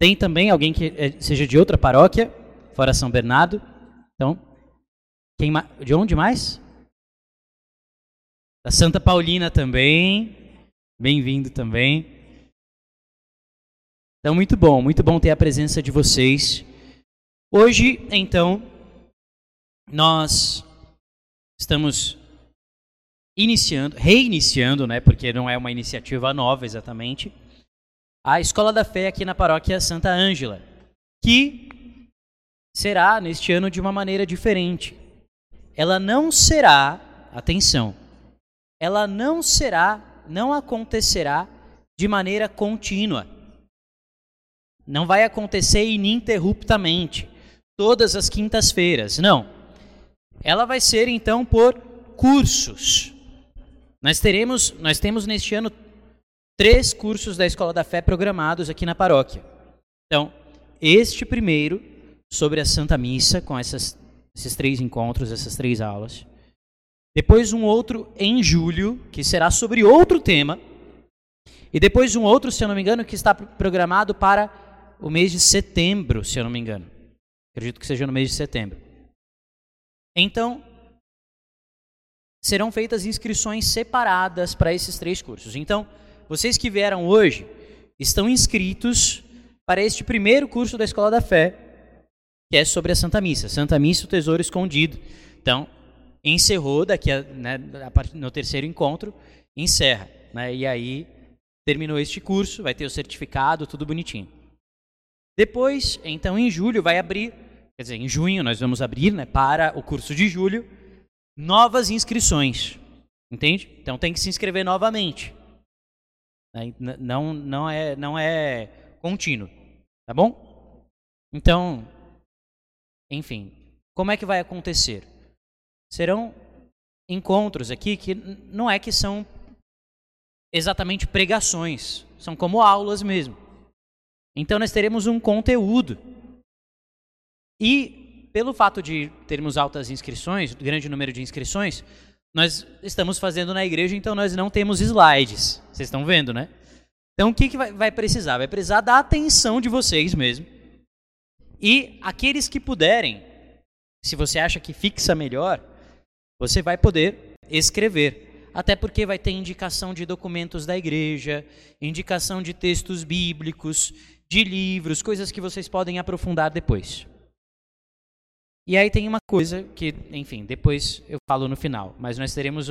Tem também alguém que é, seja de outra paróquia, fora São Bernardo. Então, quem de onde mais? Da Santa Paulina também. Bem-vindo também. Então, muito bom, muito bom ter a presença de vocês. Hoje, então, nós estamos iniciando, reiniciando, né, porque não é uma iniciativa nova exatamente, a Escola da Fé aqui na paróquia Santa Ângela, que será neste ano de uma maneira diferente. Ela não será, atenção, ela não será, não acontecerá de maneira contínua. Não vai acontecer ininterruptamente, todas as quintas-feiras, não. Ela vai ser então por cursos. Nós teremos, nós temos neste ano três cursos da Escola da Fé programados aqui na paróquia. Então, este primeiro sobre a Santa Missa, com essas, esses três encontros, essas três aulas. Depois um outro em julho, que será sobre outro tema. E depois um outro, se eu não me engano, que está programado para o mês de setembro, se eu não me engano. Acredito que seja no mês de setembro. Então, serão feitas inscrições separadas para esses três cursos. Então, vocês que vieram hoje estão inscritos para este primeiro curso da Escola da Fé, que é sobre a Santa Missa. Santa Missa, o Tesouro Escondido. Então, encerrou daqui a, né, no terceiro encontro, encerra. Né, e aí, terminou este curso, vai ter o certificado, tudo bonitinho. Depois, então, em julho, vai abrir, quer dizer, em junho nós vamos abrir né, para o curso de julho, novas inscrições. Entende? Então tem que se inscrever novamente. Né? Não, não, é, não é contínuo. Tá bom? Então, enfim, como é que vai acontecer? Serão encontros aqui que não é que são exatamente pregações, são como aulas mesmo. Então nós teremos um conteúdo. E pelo fato de termos altas inscrições, grande número de inscrições, nós estamos fazendo na igreja, então nós não temos slides. Vocês estão vendo, né? Então o que, que vai, vai precisar? Vai precisar da atenção de vocês mesmo. E aqueles que puderem, se você acha que fixa melhor, você vai poder escrever. Até porque vai ter indicação de documentos da igreja, indicação de textos bíblicos, de livros, coisas que vocês podem aprofundar depois. E aí tem uma coisa que, enfim, depois eu falo no final, mas nós teremos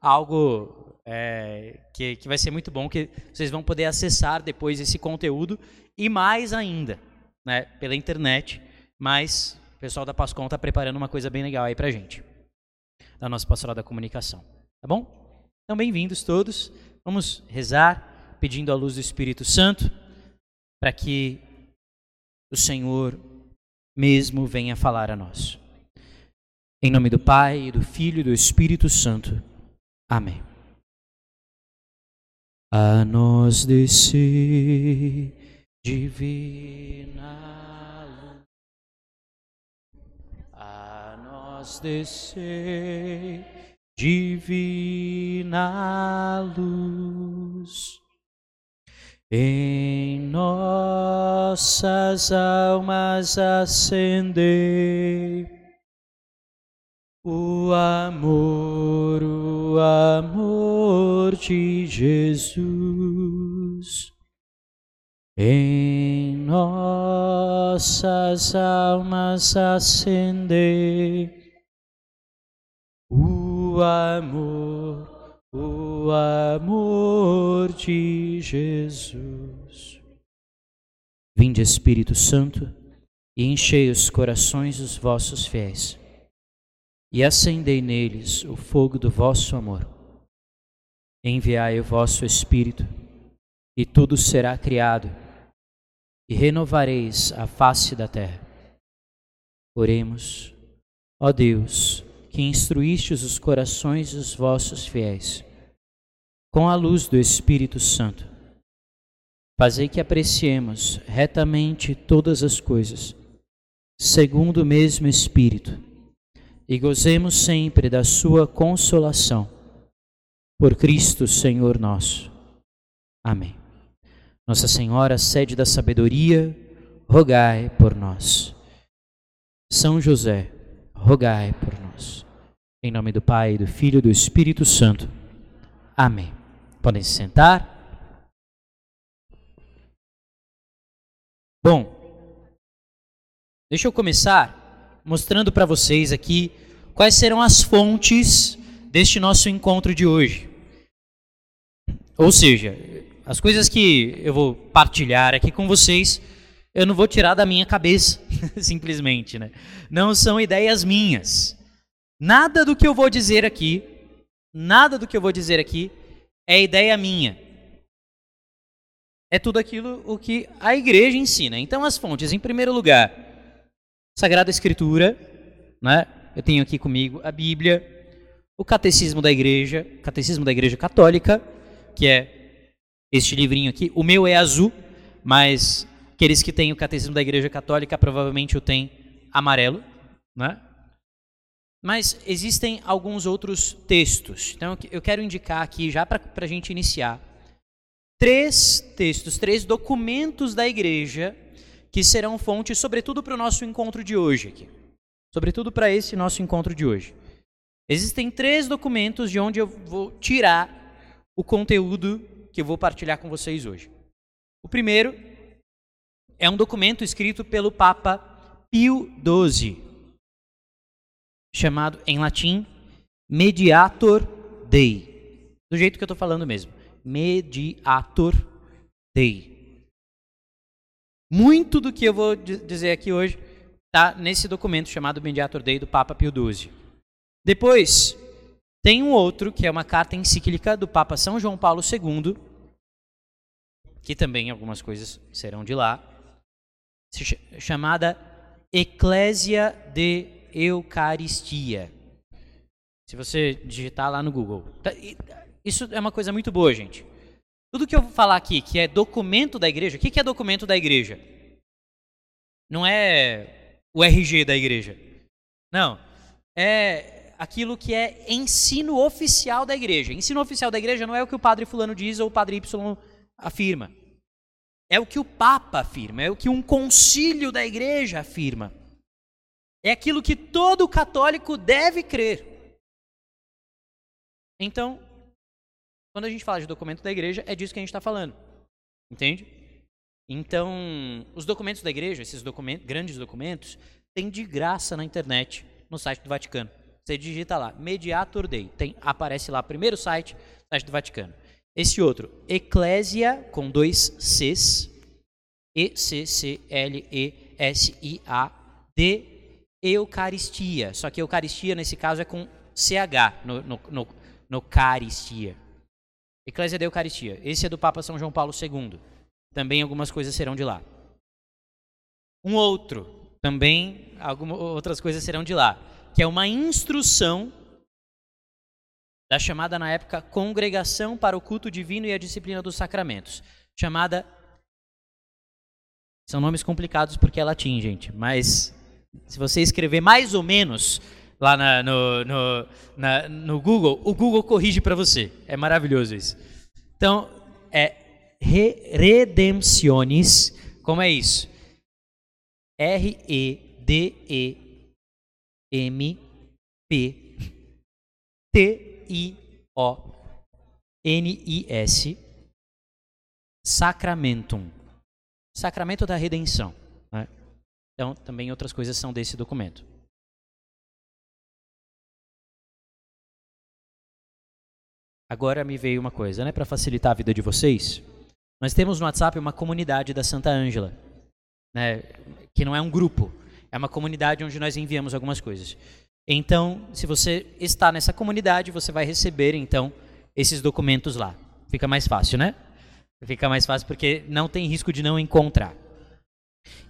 algo é, que, que vai ser muito bom, que vocês vão poder acessar depois esse conteúdo e mais ainda, né, pela internet, mas o pessoal da Pascom está preparando uma coisa bem legal aí pra gente, da nossa pastoral da comunicação, tá bom? Então, bem-vindos todos, vamos rezar, pedindo a luz do Espírito Santo, para que o Senhor mesmo venha falar a nós. Em nome do Pai, e do Filho e do Espírito Santo. Amém. A nós descer divina a nós descer divina luz em nossas almas acender o amor, o amor de Jesus. Em nossas almas acender o amor, o amor de Jesus. Vinde, Espírito Santo, e enchei os corações dos vossos fiéis, e acendei neles o fogo do vosso amor. Enviai o vosso Espírito, e tudo será criado, e renovareis a face da terra. Oremos, ó Deus, que instruístes os corações dos vossos fiéis, com a luz do Espírito Santo. Fazei que apreciemos retamente todas as coisas, segundo o mesmo Espírito, e gozemos sempre da Sua consolação. Por Cristo, Senhor nosso. Amém. Nossa Senhora, sede da sabedoria, rogai por nós. São José, rogai por nós. Em nome do Pai, do Filho e do Espírito Santo. Amém. Podem se sentar. Bom, deixa eu começar mostrando para vocês aqui quais serão as fontes deste nosso encontro de hoje. Ou seja, as coisas que eu vou partilhar aqui com vocês, eu não vou tirar da minha cabeça, simplesmente, né? Não são ideias minhas. Nada do que eu vou dizer aqui, nada do que eu vou dizer aqui é ideia minha. É tudo aquilo o que a igreja ensina. Então as fontes, em primeiro lugar, Sagrada Escritura, né? Eu tenho aqui comigo a Bíblia, o Catecismo da Igreja, Catecismo da Igreja Católica, que é este livrinho aqui. O meu é azul, mas aqueles que têm o Catecismo da Igreja Católica provavelmente o têm amarelo, né? Mas existem alguns outros textos. Então eu quero indicar aqui, já para a gente iniciar, três textos, três documentos da igreja que serão fonte, sobretudo para o nosso encontro de hoje aqui. Sobretudo para esse nosso encontro de hoje. Existem três documentos de onde eu vou tirar o conteúdo que eu vou partilhar com vocês hoje. O primeiro é um documento escrito pelo Papa Pio XII, chamado em latim Mediator Dei. Do jeito que eu estou falando mesmo. Mediator Dei. Muito do que eu vou dizer aqui hoje está nesse documento chamado Mediator Dei do Papa Pio XII. Depois, tem um outro, que é uma carta encíclica do Papa São João Paulo II, que também algumas coisas serão de lá, chamada Eclésia de Eucaristia. Se você digitar lá no Google. Tá, isso é uma coisa muito boa, gente. Tudo que eu vou falar aqui, que é documento da igreja, o que é documento da igreja? Não é o RG da igreja. Não. É aquilo que é ensino oficial da igreja. Ensino oficial da igreja não é o que o padre fulano diz ou o padre Y afirma. É o que o Papa afirma, é o que um concílio da igreja afirma. É aquilo que todo católico deve crer. Então, quando a gente fala de documento da igreja, é disso que a gente está falando. Entende? Então, os documentos da igreja, esses documentos, grandes documentos, tem de graça na internet, no site do Vaticano. Você digita lá, Mediator Dei. Tem, aparece lá, primeiro site, site do Vaticano. Esse outro, Eclésia, com dois Cs, E-C-C-L-E-S-I-A, de Eucaristia. Só que Eucaristia, nesse caso, é com CH, no, no, no, no Caristia. Eclésia de Eucaristia. Esse é do Papa São João Paulo II. Também algumas coisas serão de lá. Um outro, também algumas outras coisas serão de lá que é uma instrução da chamada na época Congregação para o Culto Divino e a Disciplina dos Sacramentos, chamada são nomes complicados porque é latim, gente, mas se você escrever mais ou menos lá na, no, no, na, no Google, o Google corrige para você. É maravilhoso isso. Então, é re, como é isso? R-E-D-E M P T I O N I S Sacramentum. Sacramento da redenção. Né? Então, também outras coisas são desse documento. Agora me veio uma coisa, né, para facilitar a vida de vocês. Nós temos no WhatsApp uma comunidade da Santa Ângela, né, que não é um grupo, é uma comunidade onde nós enviamos algumas coisas. Então, se você está nessa comunidade, você vai receber então esses documentos lá. Fica mais fácil, né? Fica mais fácil porque não tem risco de não encontrar.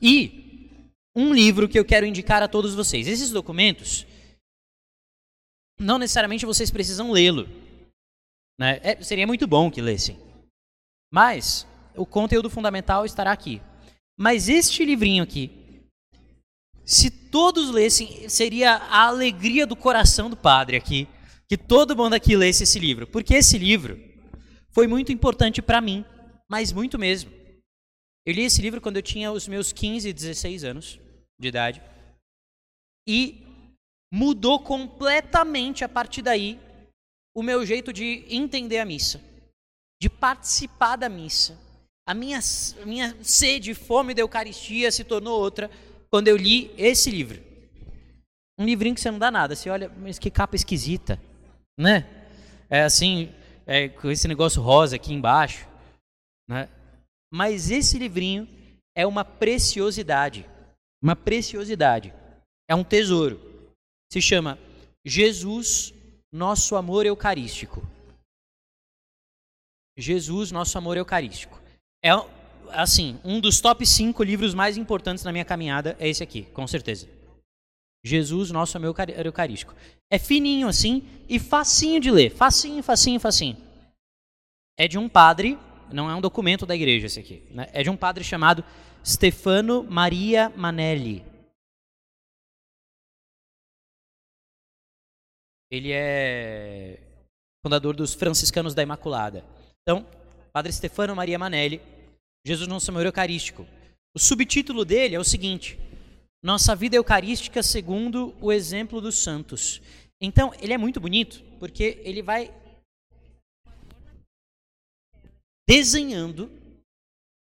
E um livro que eu quero indicar a todos vocês. Esses documentos, não necessariamente vocês precisam lê-lo. Né? É, seria muito bom que lessem. Mas o conteúdo fundamental estará aqui. Mas este livrinho aqui, se todos lessem, seria a alegria do coração do padre aqui, que todo mundo aqui lesse esse livro, porque esse livro foi muito importante para mim, mas muito mesmo. Eu li esse livro quando eu tinha os meus 15, 16 anos de idade. E mudou completamente a partir daí o meu jeito de entender a missa, de participar da missa. A minha, minha sede, fome da Eucaristia se tornou outra quando eu li esse livro. Um livrinho que você não dá nada. Você olha, mas que capa esquisita, né? É assim, é, com esse negócio rosa aqui embaixo, né? Mas esse livrinho é uma preciosidade, uma preciosidade. É um tesouro. Se chama Jesus, nosso amor eucarístico. Jesus, nosso amor eucarístico. É assim, um dos top 5 livros mais importantes na minha caminhada é esse aqui, com certeza. Jesus, nosso amor eucarístico. É fininho assim e facinho de ler. Facinho, facinho, facinho. É de um padre, não é um documento da igreja esse aqui. Né? É de um padre chamado Stefano Maria Manelli. Ele é fundador dos Franciscanos da Imaculada. Então, Padre Stefano Maria Manelli, Jesus Nosso Amor Eucarístico. O subtítulo dele é o seguinte: nossa vida eucarística segundo o exemplo dos santos. Então, ele é muito bonito, porque ele vai desenhando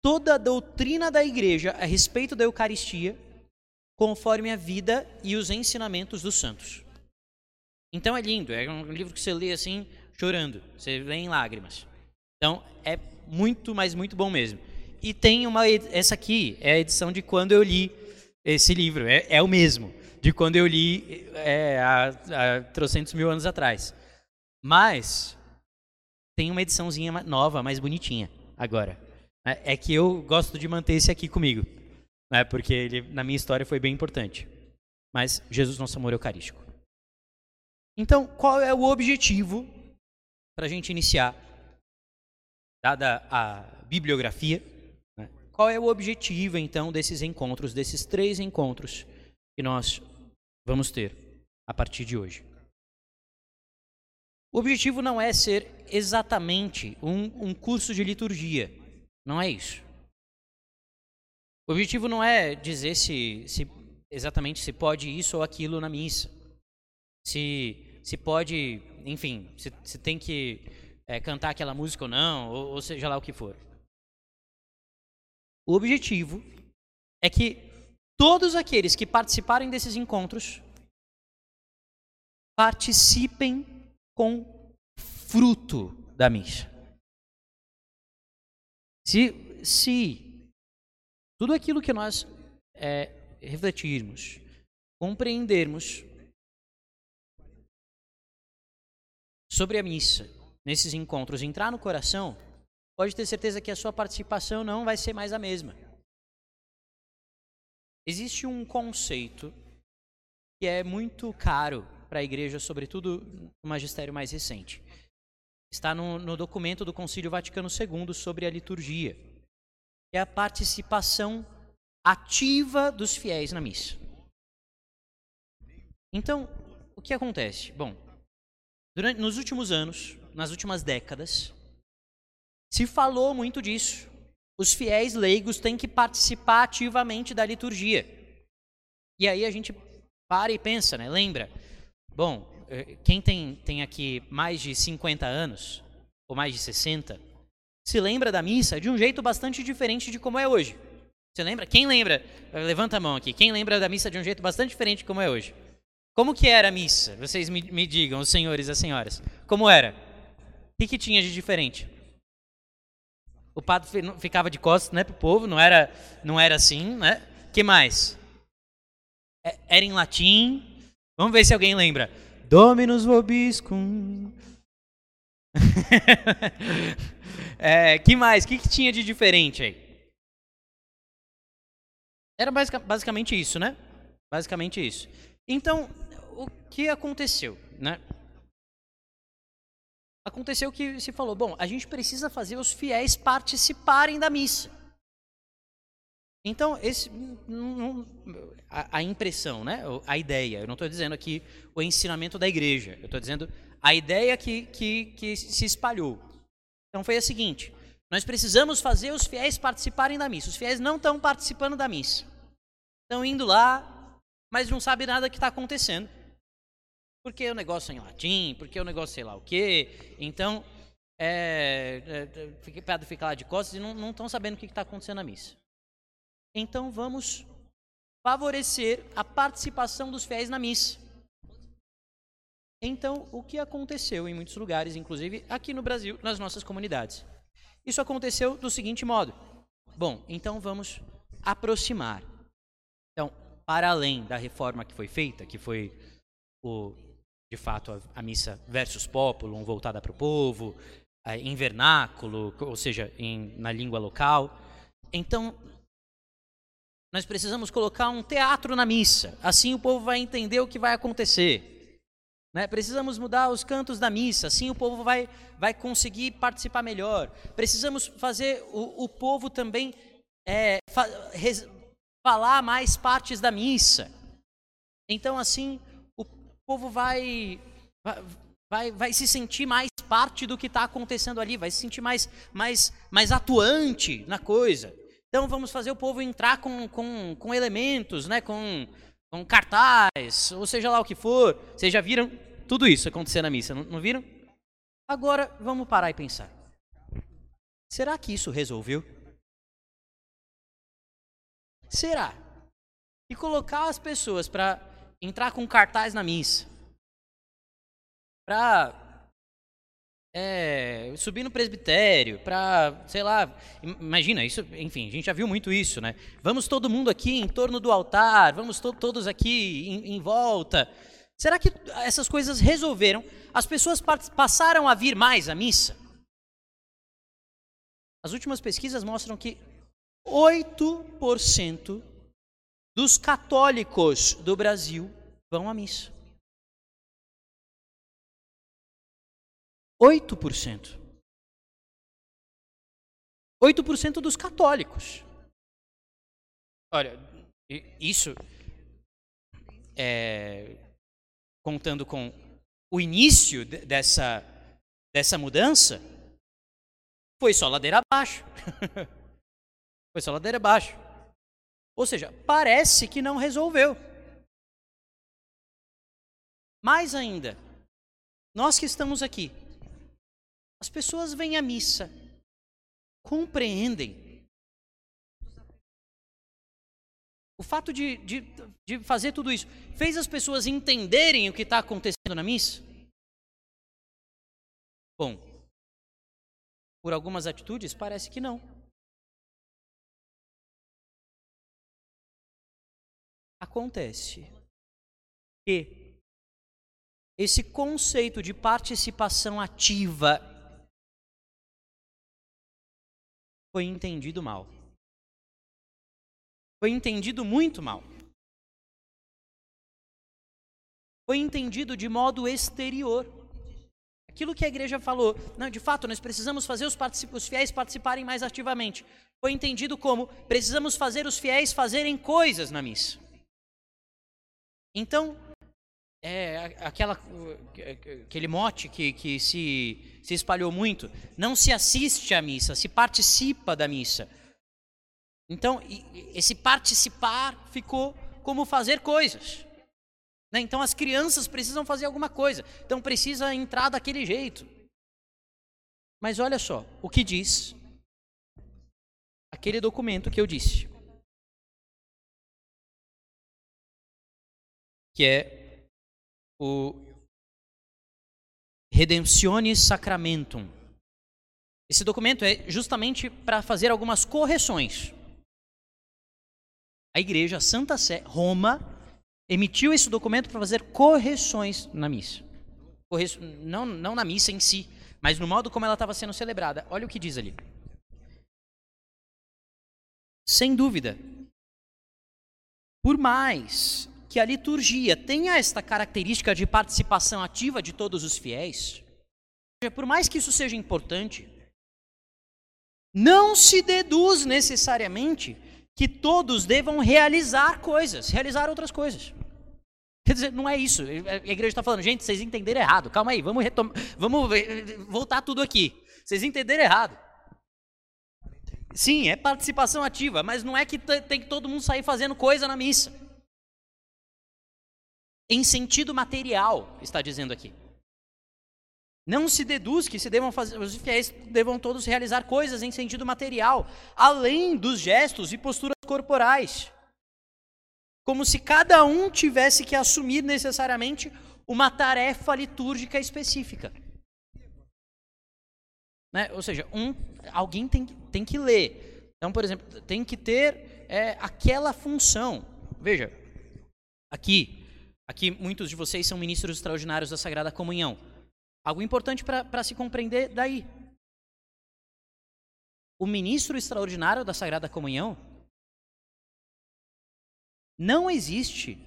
toda a doutrina da igreja a respeito da Eucaristia, conforme a vida e os ensinamentos dos santos. Então é lindo, é um livro que você lê assim, chorando, você lê em lágrimas. Então é muito, mas muito bom mesmo. E tem uma, essa aqui é a edição de quando eu li esse livro. É, é o mesmo de quando eu li é, há, há trocentos mil anos atrás. Mas tem uma ediçãozinha nova, mais bonitinha agora. É, é que eu gosto de manter esse aqui comigo, né, porque ele na minha história foi bem importante. Mas Jesus, nosso amor eucarístico. Então, qual é o objetivo para a gente iniciar, dada a bibliografia? Qual é o objetivo, então, desses encontros, desses três encontros que nós vamos ter a partir de hoje? O objetivo não é ser exatamente um, um curso de liturgia, não é isso. O objetivo não é dizer se, se exatamente se pode isso ou aquilo na missa, se, se pode, enfim, se, se tem que é, cantar aquela música ou não, ou, ou seja lá o que for. O objetivo é que todos aqueles que participarem desses encontros participem com fruto da missa. Se, se tudo aquilo que nós é, refletirmos, compreendermos sobre a missa nesses encontros entrar no coração, pode ter certeza que a sua participação não vai ser mais a mesma. Existe um conceito que é muito caro para a igreja, sobretudo no magistério mais recente. Está no, no documento do Concílio Vaticano II sobre a liturgia, é a participação ativa dos fiéis na missa. Então, o que acontece? Bom, durante, nos últimos anos, nas últimas décadas, se falou muito disso. Os fiéis leigos têm que participar ativamente da liturgia. E aí a gente para e pensa, né? Lembra? Bom, eh, quem tem, tem aqui mais de 50 anos, ou mais de 60, se lembra da missa de um jeito bastante diferente de como é hoje. Você lembra? Quem lembra? Levanta a mão aqui. Quem lembra da missa de um jeito bastante diferente de como é hoje? Como que era a missa? Vocês me, me digam, os senhores e as senhoras. Como era? O que, que tinha de diferente? O padre ficava de costas, né, pro povo, não era, não era assim, né? Que mais? É, era em latim. Vamos ver se alguém lembra. Dominus vobiscum. é, que mais? O que, que tinha de diferente aí? Era basicamente isso, né? Basicamente isso. Então, o que aconteceu, né? Aconteceu que se falou: bom, a gente precisa fazer os fiéis participarem da missa. Então, esse, a, a, impressão, né? a ideia, eu não estou dizendo aqui o ensinamento da igreja, eu estou dizendo a ideia que, que, que se espalhou. Então, foi a seguinte: Nós precisamos fazer os fiéis participarem da missa. Os fiéis não estão participando da missa. Estão indo lá, mas não sabem nada que está acontecendo. Porque o negócio é em latim, porque o negócio sei lá o quê. Então, é, é, é Pedro fica lá de costas e não estão sabendo o que está acontecendo na missa. Então vamos favorecer a participação dos fiéis na missa. Então, o que aconteceu em muitos lugares, inclusive aqui no Brasil, nas nossas comunidades? Isso aconteceu do seguinte modo. Bom, então vamos aproximar. Então, para além da reforma que foi feita, que foi o de fato a, a missa versus populum voltada para o povo, em vernáculo, ou seja, em, na língua local. Então, nós precisamos colocar um teatro na missa, assim o povo vai entender o que vai acontecer. Né? Precisamos mudar os cantos da missa, assim o povo vai, vai conseguir participar melhor. Precisamos fazer o, o povo também é, fa, res, falar mais partes da missa. Então, assim, povo vai, vai vai, se sentir mais parte do que está acontecendo ali, vai se sentir mais, mais, mais atuante na coisa. Então vamos fazer o povo entrar com, com, com elementos, né, com, com cartaz, ou seja lá o que for. Vocês já viram tudo isso acontecer na missa, não, não viram? Agora vamos parar e pensar. Será que isso resolveu? Será? E colocar as pessoas para entrar com cartaz na missa, para é, subir no presbitério, para, sei lá, imagina, isso, enfim, a gente já viu muito isso, né? Vamos todo mundo aqui em torno do altar, vamos to todos aqui em, em, volta. Será que essas coisas resolveram? As pessoas passaram a vir mais à missa? As últimas pesquisas mostram que 8% dos católicos do Brasil vão à missa. 8%. 8% dos católicos. Olha, isso é, contando com o início dessa, dessa mudança, foi só ladeira abaixo. foi só ladeira abaixo. Ou seja, parece que não resolveu. Mais ainda, nós que estamos aqui, as pessoas vêm à missa, compreendem. O fato de, de, de fazer tudo isso fez as pessoas entenderem o que está acontecendo na missa? Bom, por algumas atitudes, parece que não. Acontece que esse conceito de participação ativa foi entendido mal. Foi entendido muito mal. Foi entendido de modo exterior. Aquilo que a igreja falou, não, de fato, nós precisamos fazer os, os fiéis participarem mais ativamente. Foi entendido como precisamos fazer os fiéis fazerem coisas na missa. Então, é aquela, aquele mote que, que se, se espalhou muito. Não se assiste à missa, se participa da missa. Então, esse participar ficou como fazer coisas. Né? Então, as crianças precisam fazer alguma coisa. Então, precisa entrar daquele jeito. Mas olha só o que diz aquele documento que eu disse. Que é o Redemptionis Sacramentum. Esse documento é justamente para fazer algumas correções. A igreja Santa Sé, Roma, emitiu esse documento para fazer correções na missa. Não, não na missa em si, mas no modo como ela estava sendo celebrada. Olha o que diz ali. Sem dúvida, por mais que a liturgia tenha esta característica de participação ativa de todos os fiéis, por mais que isso seja importante, não se deduz necessariamente que todos devam realizar coisas, realizar outras coisas. Quer dizer, não é isso. A igreja está falando, gente, vocês entenderam errado. Calma aí, vamos, vamos voltar tudo aqui. Vocês entenderam errado. Sim, é participação ativa, mas não é que tem que todo mundo sair fazendo coisa na missa. Em sentido material, está dizendo aqui. Não se deduz que se devam fazer, os fiéis devam todos realizar coisas em sentido material, além dos gestos e posturas corporais. Como se cada um tivesse que assumir necessariamente uma tarefa litúrgica específica. Né? Ou seja, um, alguém tem, tem que ler. Então, por exemplo, tem que ter é, aquela função. Veja, aqui, aqui muitos de vocês são ministros extraordinários da Sagrada Comunhão. Algo importante para se compreender daí. O ministro extraordinário da Sagrada Comunhão não existe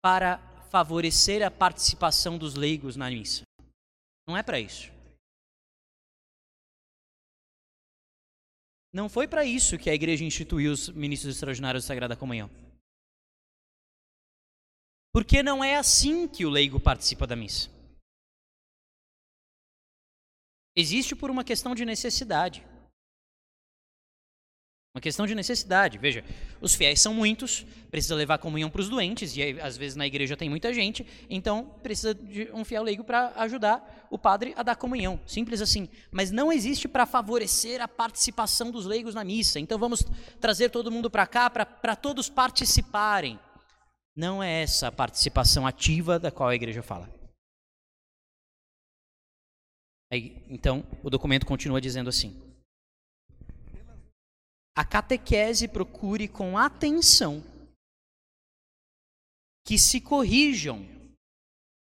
para favorecer a participação dos leigos na missa. Não é para isso. Não foi para isso que a igreja instituiu os ministros extraordinários da Sagrada Comunhão. Porque não é assim que o leigo participa da missa. Existe por uma questão de necessidade. Uma questão de necessidade. Veja, os fiéis são muitos, precisa levar comunhão para os doentes, e aí, às vezes na igreja tem muita gente, então precisa de um fiel leigo para ajudar o padre a dar comunhão. Simples assim. Mas não existe para favorecer a participação dos leigos na missa. Então vamos trazer todo mundo para cá para todos participarem. Não é essa a participação ativa da qual a igreja fala. Aí, então, o documento continua dizendo assim: a catequese procure com atenção que se corrijam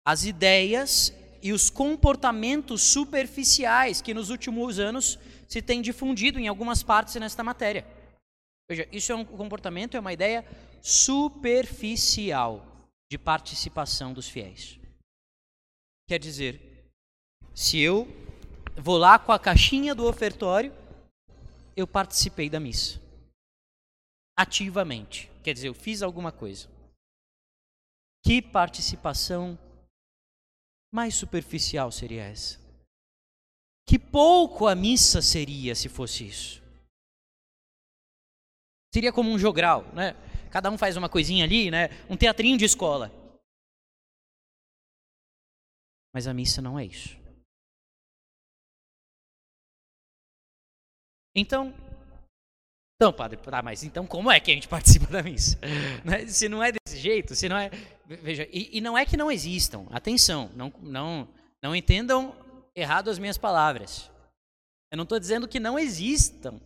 as ideias e os comportamentos superficiais que nos últimos anos se tem difundido em algumas partes nesta matéria. Veja, isso é um comportamento, é uma ideia superficial de participação dos fiéis. Quer dizer, se eu vou lá com a caixinha do ofertório, eu participei da missa. Ativamente. Quer dizer, eu fiz alguma coisa. Que participação mais superficial seria essa? Que pouco a missa seria se fosse isso. Seria como um jogral, né? Cada um faz uma coisinha ali, né? Um teatrinho de escola. Mas a missa não é isso. Então, então, padre, tá, mas então como é que a gente participa da missa? Né? Se não é desse jeito, se não é. Veja, e, e não é que não existam, atenção, não, não, não entendam errado as minhas palavras. Eu não estou dizendo que não existam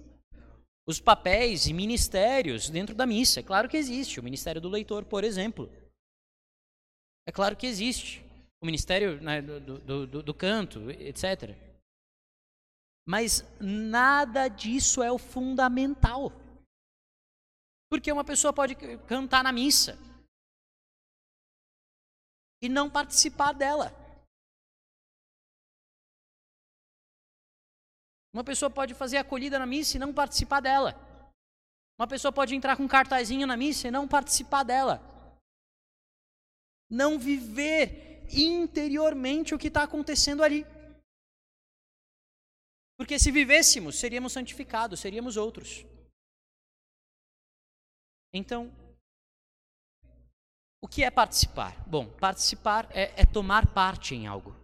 os papéis e ministérios dentro da missa. É claro que existe. O ministério do leitor, por exemplo. É claro que existe. O ministério né, do, do, do, do canto, etc. Mas nada disso é o fundamental. Porque uma pessoa pode cantar na missa e não participar dela. Uma pessoa pode fazer acolhida na missa e não participar dela. Uma pessoa pode entrar com um cartazinho na missa e não participar dela. Não viver interiormente o que está acontecendo ali. Porque se vivêssemos, seríamos santificados, seríamos outros. Então, o que é participar? Bom, participar é, é tomar parte em algo,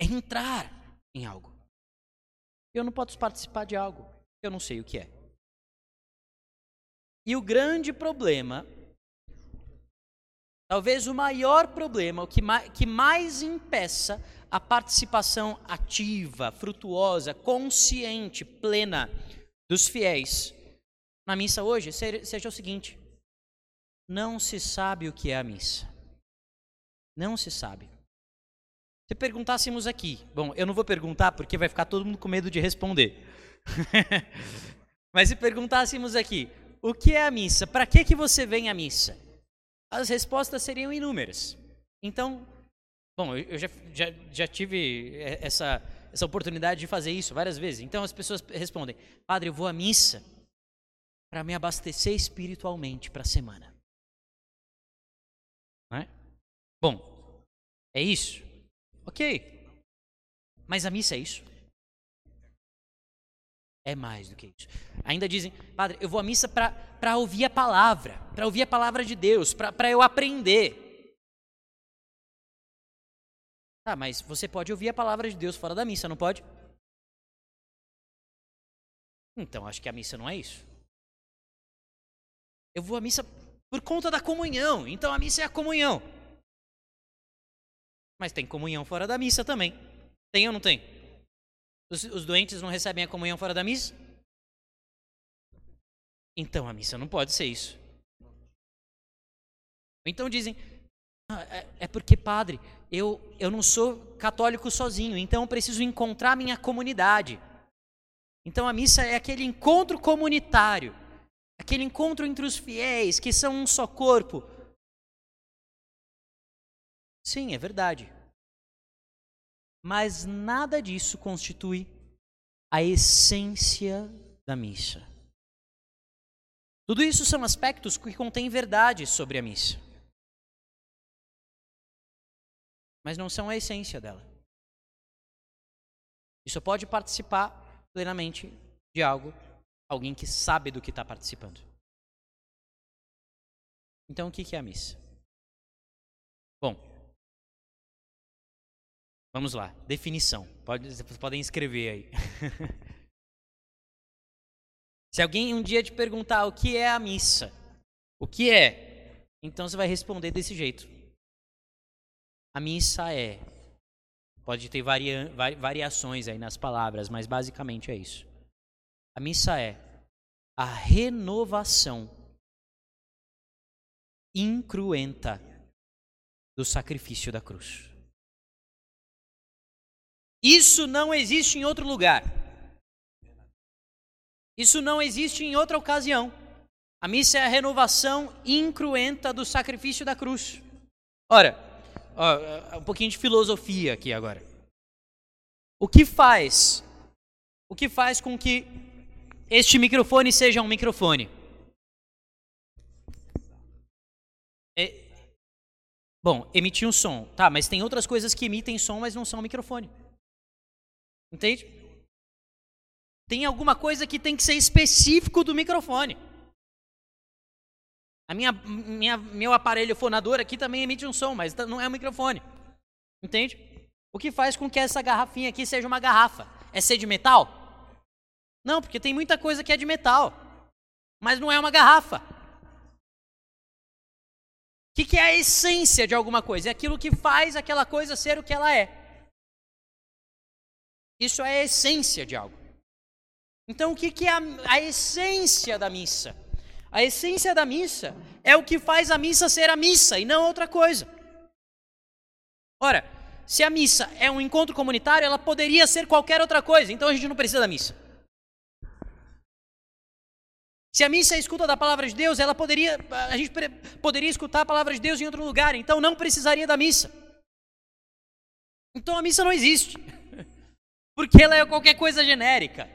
é entrar em algo. Eu não posso participar de algo, eu não sei o que é. E o grande problema, talvez o maior problema, o que mais, que mais impeça a participação ativa, frutuosa, consciente, plena dos fiéis na missa hoje seja o seguinte: não se sabe o que é a missa. Não se sabe. Se perguntássemos aqui, bom, eu não vou perguntar porque vai ficar todo mundo com medo de responder. Mas se perguntássemos aqui, o que é a missa? Para que que você vem à missa? As respostas seriam inúmeras. Então, Bom, eu já, já, já tive essa, essa oportunidade de fazer isso várias vezes. Então as pessoas respondem: Padre, eu vou à missa para me abastecer espiritualmente para a semana. É? Bom, é isso? Ok. Mas a missa é isso? É mais do que isso. Ainda dizem, padre, eu vou à missa para ouvir a palavra, para ouvir a palavra de Deus, para eu aprender. Tá, mas você pode ouvir a palavra de Deus fora da missa, não pode? Então, acho que a missa não é isso. Eu vou à missa por conta da comunhão, então a missa é a comunhão. Mas tem comunhão fora da missa também. Tem ou não tem? Os, os doentes não recebem a comunhão fora da missa? Então a missa não pode ser isso. Então dizem, ah, é, é, porque, padre, eu, eu não sou católico sozinho, então eu preciso encontrar minha comunidade. Então a missa é aquele encontro comunitário, aquele encontro entre os fiéis que são um só corpo, Sim, é verdade. Mas nada disso constitui a essência da missa. Tudo isso são aspectos que contêm verdade sobre a missa. Mas não são a essência dela. Isso pode participar plenamente de algo, alguém que sabe do que está participando. Então, o que é a missa? Bom, Vamos lá, definição. Pode, vocês podem escrever aí. Se alguém um dia te perguntar o que é a missa, o que é, então você vai responder desse jeito. A missa é. Pode ter varia, variações aí nas palavras, mas basicamente é isso. A missa é a renovação incruenta do sacrifício da cruz. Isso não existe em outro lugar. Isso não existe em outra ocasião. A missa é a renovação incruenta do sacrifício da cruz. Ora, ó, um pouquinho de filosofia aqui agora. O que faz? O que faz com que este microfone seja um microfone? É, bom, emitir um som. Tá, mas tem outras coisas que emitem som, mas não são microfone. Entende? Tem alguma coisa que tem que ser específico do microfone. A minha, minha, meu aparelho fonador aqui também emite um som, mas não é um microfone. Entende? O que faz com que essa garrafinha aqui seja uma garrafa? É ser de metal? Não, porque tem muita coisa que é de metal, mas não é uma garrafa. O que, que é a essência de alguma coisa? É aquilo que faz aquela coisa ser o que ela é. Isso é a essência de algo. Então, o que, é a, a essência da missa? A essência da missa é o que faz a missa ser a missa e não outra coisa. Ora, se a missa é um encontro comunitário, ela poderia ser qualquer outra coisa, então a gente não precisa da missa. Se a missa é a escuta da palavra de Deus, ela poderia, a gente poderia escutar a palavra de Deus em outro lugar, então não precisaria da missa. Então a missa não existe porque ela é qualquer coisa genérica.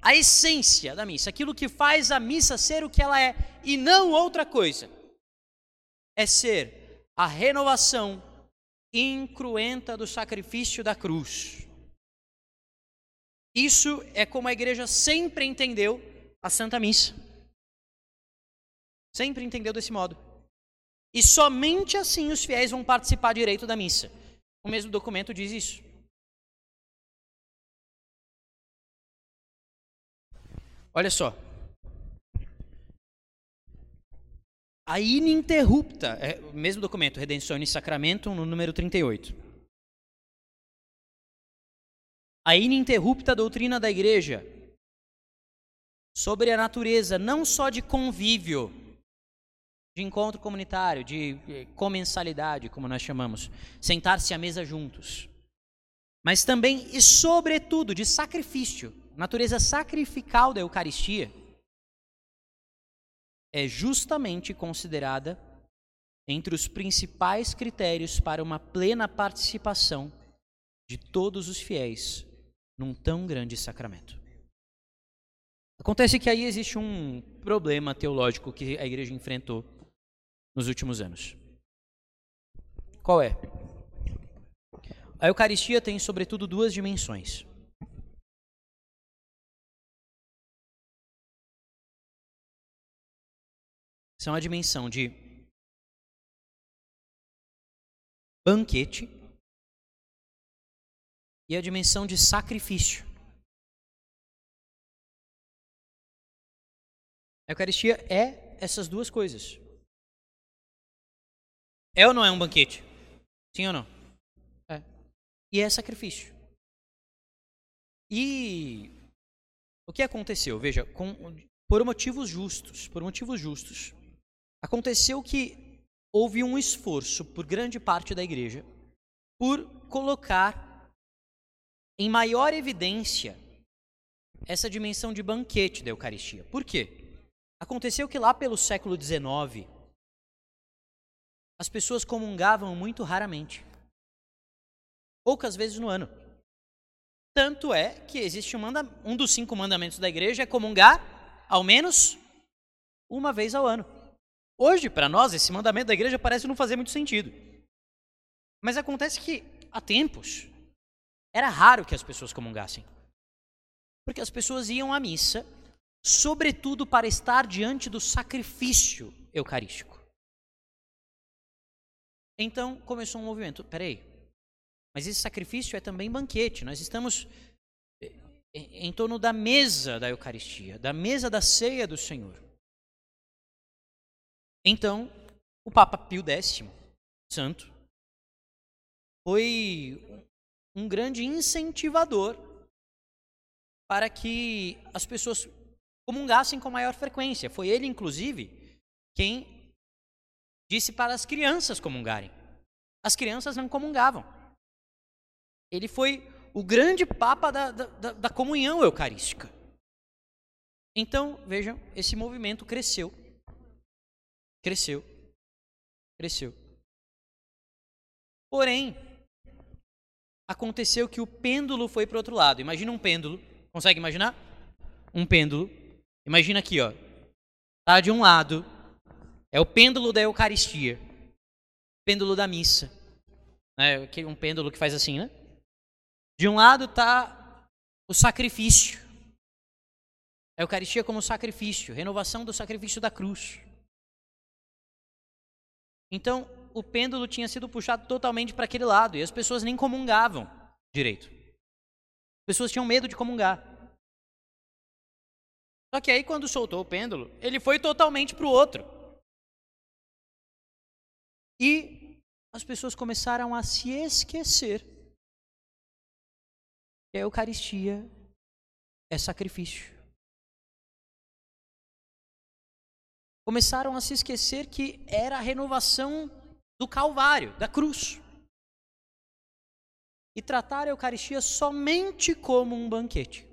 A essência da missa, aquilo que faz a missa ser o que ela é e não outra coisa, é ser a renovação incruenta do sacrifício da cruz. Isso é como a igreja sempre entendeu a Santa Missa. Sempre entendeu desse modo. E somente assim os fiéis vão participar direito da missa. O mesmo documento diz isso. Olha só. A ininterrupta, é, o mesmo documento, Redenção e Sacramento, no número 38. A ininterrupta doutrina da igreja sobre a natureza não só de convívio, de encontro comunitário, de comensalidade, como nós chamamos, sentar-se à mesa juntos. Mas também e sobretudo de sacrifício, natureza sacrificial da Eucaristia é justamente considerada entre os principais critérios para uma plena participação de todos os fiéis num tão grande sacramento. Acontece que aí existe um problema teológico que a igreja enfrentou nos últimos anos. Qual é? A Eucaristia tem, sobretudo, duas dimensões. São a dimensão de banquete e a dimensão de sacrifício. A Eucaristia é essas duas coisas. É ou não é um banquete? Sim ou não? É. E é sacrifício. E o que aconteceu? Veja, com, por motivos justos, por motivos justos, aconteceu que houve um esforço por grande parte da igreja por colocar em maior evidência essa dimensão de banquete da Eucaristia. Por quê? Aconteceu que lá pelo século XIX, as pessoas comungavam muito raramente. Poucas vezes no ano. Tanto é que existe um, manda um dos cinco mandamentos da igreja é comungar ao menos uma vez ao ano. Hoje, para nós, esse mandamento da igreja parece não fazer muito sentido. Mas acontece que, há tempos, era raro que as pessoas comungassem. Porque as pessoas iam à missa sobretudo para estar diante do sacrifício eucarístico. Então começou um movimento. Peraí, mas esse sacrifício é também banquete. Nós estamos eh, em torno da mesa da Eucaristia, da mesa da ceia do Senhor. Então, o Papa Pio X, santo, foi um grande incentivador para que as pessoas comungassem com maior frequência. Foi ele, inclusive, quem disse para as crianças comungarem. As crianças não comungavam. Ele foi o grande papa da, da, da comunhão eucarística. Então, vejam, esse movimento cresceu. Cresceu. Cresceu. Porém, aconteceu que o pêndulo foi para o outro lado. Imagina um pêndulo. Consegue imaginar? Um pêndulo Imagina aqui, ó. Tá de um lado é o pêndulo da Eucaristia, pêndulo da missa, né? Um pêndulo que faz assim, né? De um lado tá o sacrifício, a Eucaristia como sacrifício, renovação do sacrifício da cruz. Então, o pêndulo tinha sido puxado totalmente para aquele lado e as pessoas nem comungavam direito. As pessoas tinham medo de comungar. Só que aí, quando soltou o pêndulo, ele foi totalmente para o outro. E as pessoas começaram a se esquecer que a Eucaristia é sacrifício. Começaram a se esquecer que era a renovação do Calvário, da cruz. E tratar a Eucaristia somente como um banquete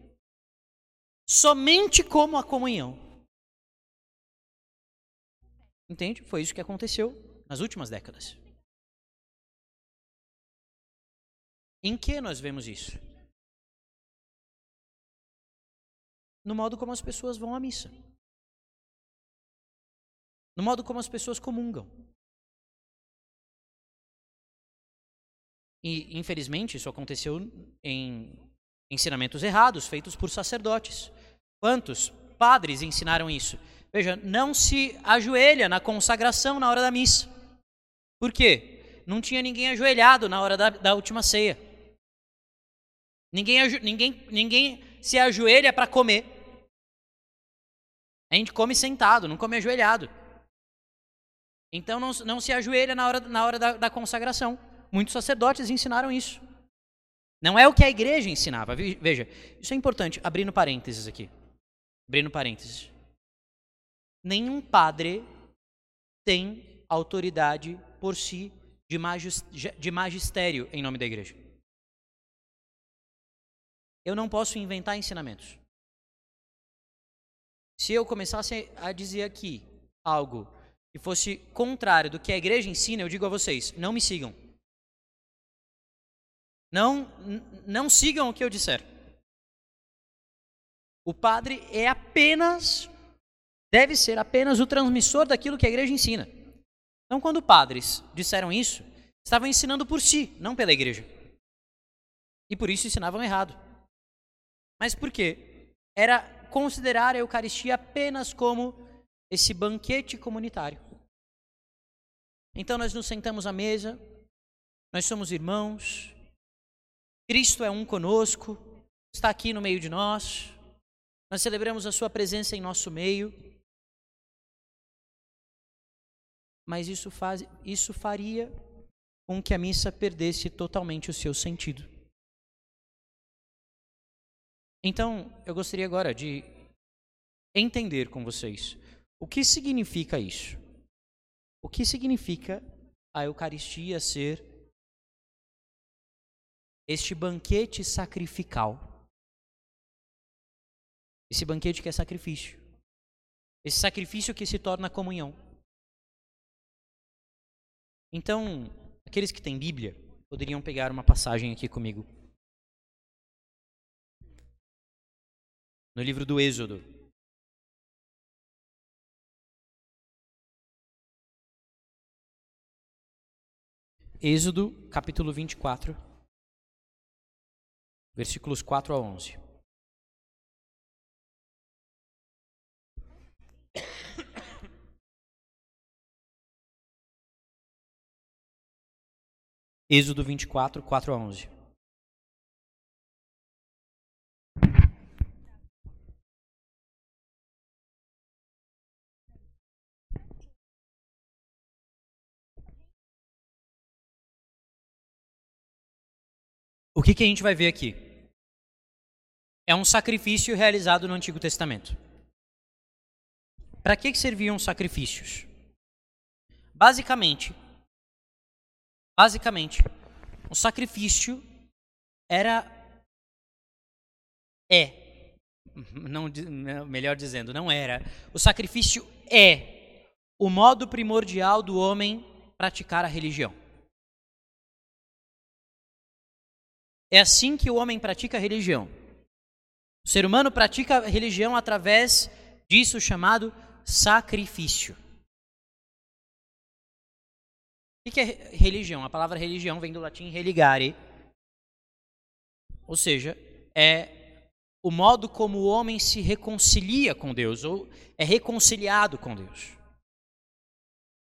somente como a comunhão. Entende? Foi isso que aconteceu nas últimas décadas. Em que nós vemos isso? No modo como as pessoas vão à missa. No modo como as pessoas comungam. E, infelizmente, isso aconteceu em ensinamentos errados feitos por sacerdotes. Quantos padres ensinaram isso? Veja, não se ajoelha na consagração na hora da missa. Por quê? Não tinha ninguém ajoelhado na hora da, da última ceia. Ninguém, ninguém, ninguém se ajoelha para comer. A gente come sentado, não come ajoelhado. Então não, não se ajoelha na hora, na hora da, da consagração. Muitos sacerdotes ensinaram isso. Não é o que a igreja ensinava. Veja, isso é importante, abrindo parênteses aqui. Abrindo parênteses. Nenhum padre tem autoridade por si de magistério em nome da igreja. Eu não posso inventar ensinamentos. Se eu começasse a dizer aqui algo que fosse contrário do que a igreja ensina, eu digo a vocês: não me sigam. Não, não sigam o que eu disser. O padre é apenas, deve ser apenas o transmissor daquilo que a igreja ensina. Então, quando padres disseram isso, estavam ensinando por si, não pela igreja. E por isso ensinavam errado. Mas por quê? Era considerar a Eucaristia apenas como esse banquete comunitário. Então nós nos sentamos à mesa, nós somos irmãos, Cristo é um conosco, está aqui no meio de nós, nós celebramos a Sua presença em nosso meio. Mas isso, faz, isso faria com que a missa perdesse totalmente o seu sentido. Então, eu gostaria agora de entender com vocês o que significa isso. O que significa a Eucaristia ser este banquete sacrificial? Esse banquete que é sacrifício. Esse sacrifício que se torna comunhão. Então, aqueles que têm Bíblia poderiam pegar uma passagem aqui comigo. No livro do Êxodo. Êxodo, capítulo 24, versículos 4 a 11. Êxodo 24, 4 a 11. O que, que a gente vai ver aqui? É um sacrifício realizado no Antigo Testamento. Para que, que serviam os sacrifícios? Basicamente, Basicamente, o sacrifício era é não melhor dizendo, não era. O sacrifício é o modo primordial do homem praticar a religião. É assim que o homem pratica a religião. O ser humano pratica a religião através disso chamado sacrifício. O que é religião? A palavra religião vem do latim religare, ou seja, é o modo como o homem se reconcilia com Deus, ou é reconciliado com Deus.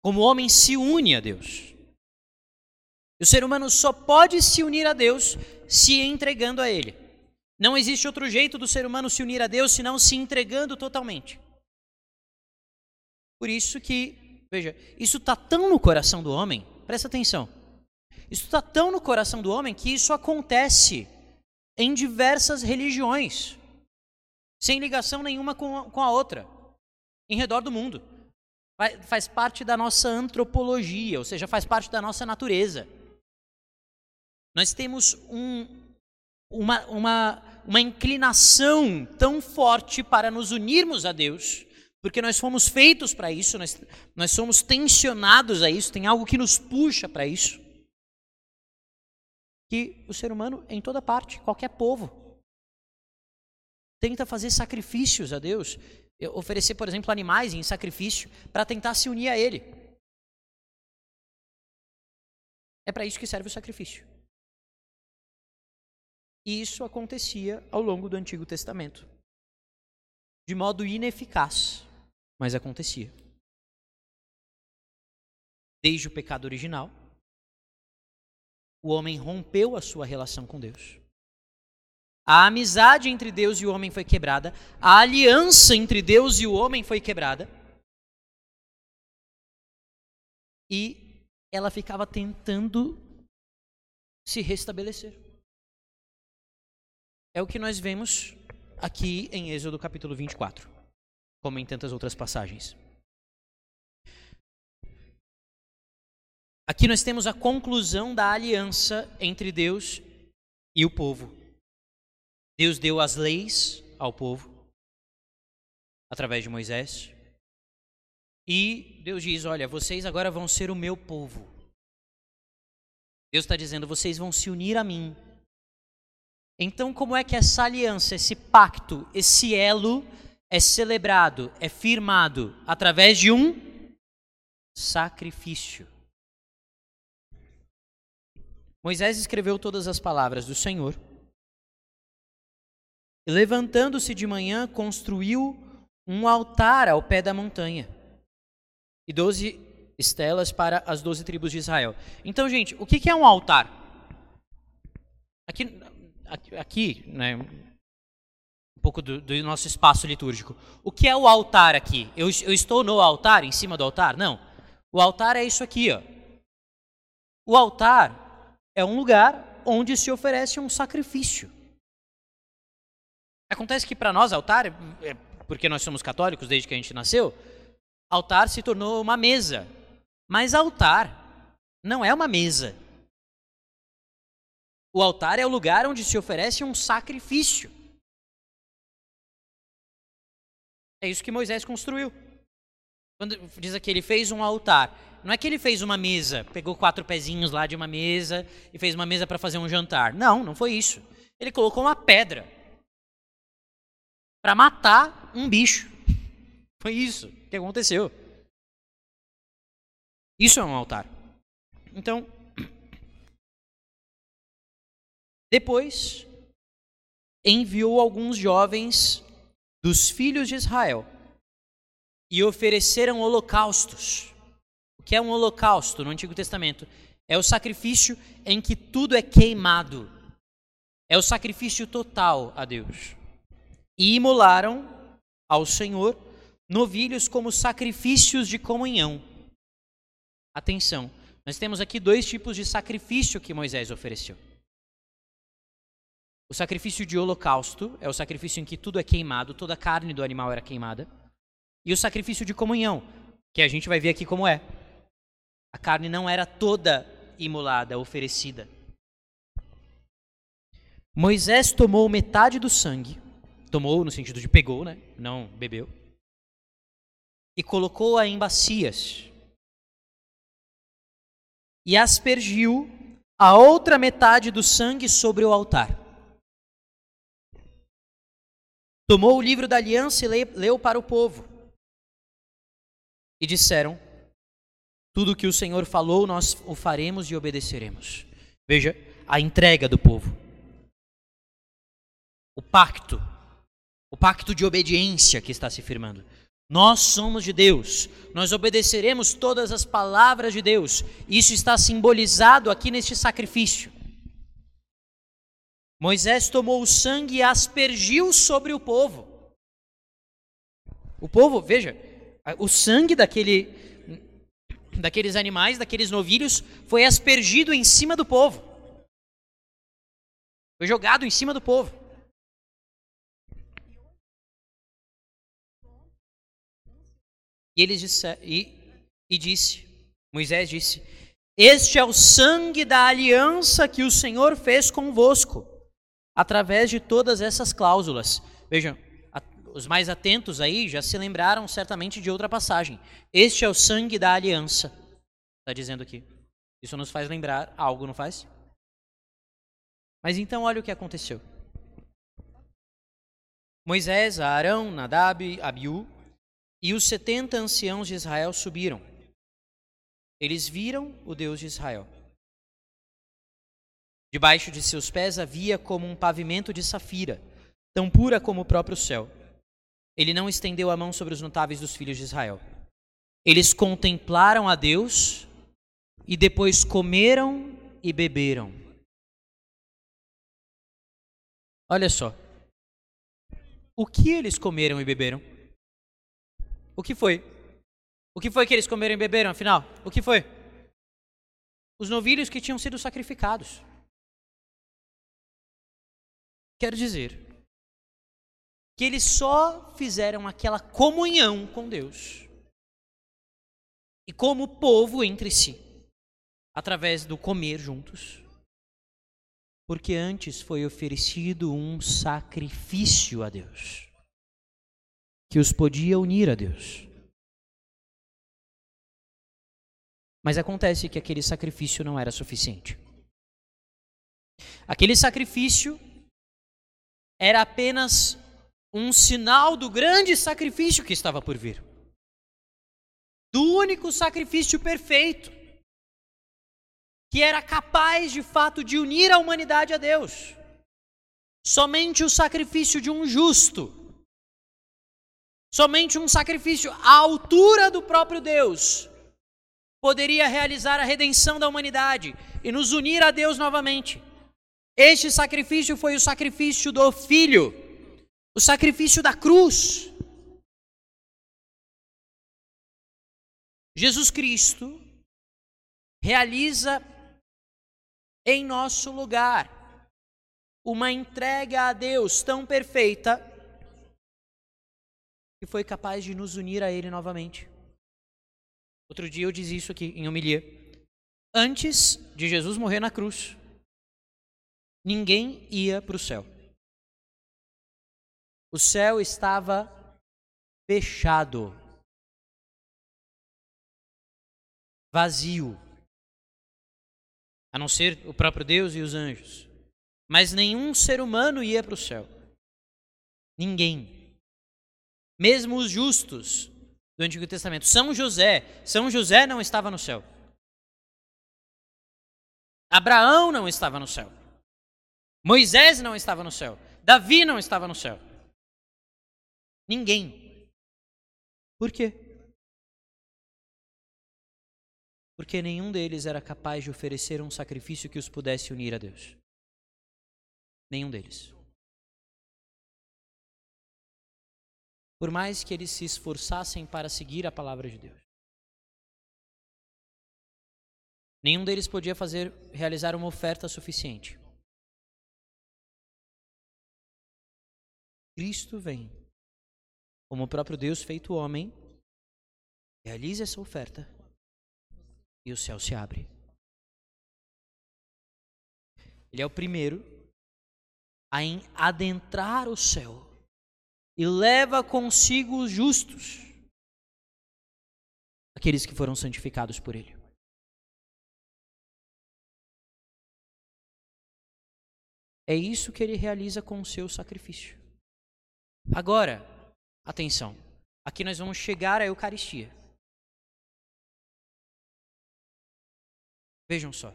Como o homem se une a Deus. O ser humano só pode se unir a Deus se entregando a Ele. Não existe outro jeito do ser humano se unir a Deus senão se entregando totalmente. Por isso que, veja, isso está tão no coração do homem Presta atenção. Isso está tão no coração do homem que isso acontece em diversas religiões, sem ligação nenhuma com a, outra, em redor do mundo. Faz parte da nossa antropologia, ou seja, faz parte da nossa natureza. Nós temos um, uma, uma, uma inclinação tão forte para nos unirmos a Deus porque nós fomos feitos para isso, nós, nós somos tensionados a isso, tem algo que nos puxa para isso. Que o ser humano, em toda parte, qualquer povo, tenta fazer sacrifícios a Deus, oferecer, por exemplo, animais em sacrifício para tentar se unir a Ele. É para isso que serve o sacrifício. E isso acontecia ao longo do Antigo Testamento, de modo ineficaz mas acontecia. Desde o pecado original, o homem rompeu a sua relação com Deus. A amizade entre Deus e o homem foi quebrada, a aliança entre Deus e o homem foi quebrada. E ela ficava tentando se restabelecer. É o que nós vemos aqui em Êxodo capítulo 24 como em tantas outras passagens. Aqui nós temos a conclusão da aliança entre Deus e o povo. Deus deu as leis ao povo através de Moisés. E Deus diz: Olha, vocês agora vão ser o meu povo. Deus está dizendo: vocês vão se unir a mim. Então, como é que essa aliança, esse pacto, esse elo é celebrado, é firmado através de um sacrifício. Moisés escreveu todas as palavras do Senhor. E levantando-se de manhã, construiu um altar ao pé da montanha e doze estelas para as doze tribos de Israel. Então, gente, o que é um altar? Aqui, aqui né, um pouco do, do, nosso espaço litúrgico. O que é o altar aqui? Eu, eu estou no altar, em cima do altar? Não. O altar é isso aqui, ó. O altar é um lugar onde se oferece um sacrifício. Acontece que para nós altar, é, porque nós somos católicos desde que a gente nasceu, altar se tornou uma mesa. Mas altar não é uma mesa. O altar é o lugar onde se oferece um sacrifício. É isso que Moisés construiu. Quando diz aqui, ele fez um altar. Não é que ele fez uma mesa, pegou quatro pezinhos lá de uma mesa e fez uma mesa para fazer um jantar. Não, não foi isso. Ele colocou uma pedra para matar um bicho. Foi isso que aconteceu. Isso é um altar. Então, depois enviou alguns jovens dos filhos de Israel e ofereceram holocaustos que é um holocausto no Antigo Testamento? É o sacrifício em que tudo é queimado. É o sacrifício total a Deus. E imolaram ao Senhor novilhos como sacrifícios de comunhão. Atenção, nós temos aqui dois tipos de sacrifício que Moisés ofereceu. O sacrifício de holocausto é o sacrifício em que tudo é queimado, toda a carne do animal era queimada. E o sacrifício de comunhão, que a gente vai ver aqui como é. A carne não era toda imolada, oferecida. Moisés tomou metade do sangue, tomou no sentido de pegou, né? Não bebeu. E colocou-a em bacias. E aspergiu a outra metade do sangue sobre o altar. Tomou o livro da aliança e leu para o povo. E disseram: tudo o que o Senhor falou, nós o faremos e obedeceremos. Veja a entrega do povo. O pacto. O pacto de obediência que está se firmando. Nós somos de Deus, nós obedeceremos todas as palavras de Deus. Isso está simbolizado aqui neste sacrifício. Moisés tomou o sangue e aspergiu sobre o povo. O povo, veja, o sangue daquele daqueles animais, daqueles novilhos, foi aspergido em cima do povo. Foi jogado em cima do povo. E eles disse, e, e disse, Moisés disse: Este é o sangue da aliança que o Senhor fez convosco, através de todas essas cláusulas. Vejam, os mais atentos aí já se lembraram certamente de outra passagem. Este é o sangue da aliança. Está dizendo aqui. Isso nos faz lembrar algo, não faz? Mas então olha o que aconteceu. Moisés, Arão, Nadab, Abiú e os setenta anciãos de Israel subiram. Eles viram o Deus de Israel. Debaixo de seus pés havia como um pavimento de safira, tão pura como o próprio céu. Ele não estendeu a mão sobre os notáveis dos filhos de Israel. Eles contemplaram a Deus e depois comeram e beberam. Olha só. O que eles comeram e beberam? O que foi? O que foi que eles comeram e beberam, afinal? O que foi? Os novilhos que tinham sido sacrificados. Quero dizer, que eles só fizeram aquela comunhão com Deus e como povo entre si, através do comer juntos, porque antes foi oferecido um sacrifício a Deus que os podia unir a Deus. Mas acontece que aquele sacrifício não era suficiente. Aquele sacrifício era apenas um sinal do grande sacrifício que estava por vir. Do único sacrifício perfeito, que era capaz de fato de unir a humanidade a Deus. Somente o sacrifício de um justo, Somente um sacrifício à altura do próprio Deus poderia realizar a redenção da humanidade e nos unir a Deus novamente. Este sacrifício foi o sacrifício do Filho, o sacrifício da cruz. Jesus Cristo realiza em nosso lugar uma entrega a Deus tão perfeita que foi capaz de nos unir a Ele novamente. Outro dia eu disse isso aqui em homilia. Antes de Jesus morrer na cruz, ninguém ia para o céu. O céu estava fechado, vazio, a não ser o próprio Deus e os anjos. Mas nenhum ser humano ia para o céu. Ninguém. Mesmo os justos do Antigo Testamento. São José. São José não estava no céu. Abraão não estava no céu. Moisés não estava no céu. Davi não estava no céu. Ninguém. Por quê? Porque nenhum deles era capaz de oferecer um sacrifício que os pudesse unir a Deus. Nenhum deles. Por mais que eles se esforçassem para seguir a palavra de Deus. Nenhum deles podia fazer realizar uma oferta suficiente. Cristo vem, como o próprio Deus feito homem, realiza essa oferta e o céu se abre. Ele é o primeiro a adentrar o céu e leva consigo os justos, aqueles que foram santificados por ele. É isso que ele realiza com o seu sacrifício. Agora, atenção. Aqui nós vamos chegar à Eucaristia. Vejam só.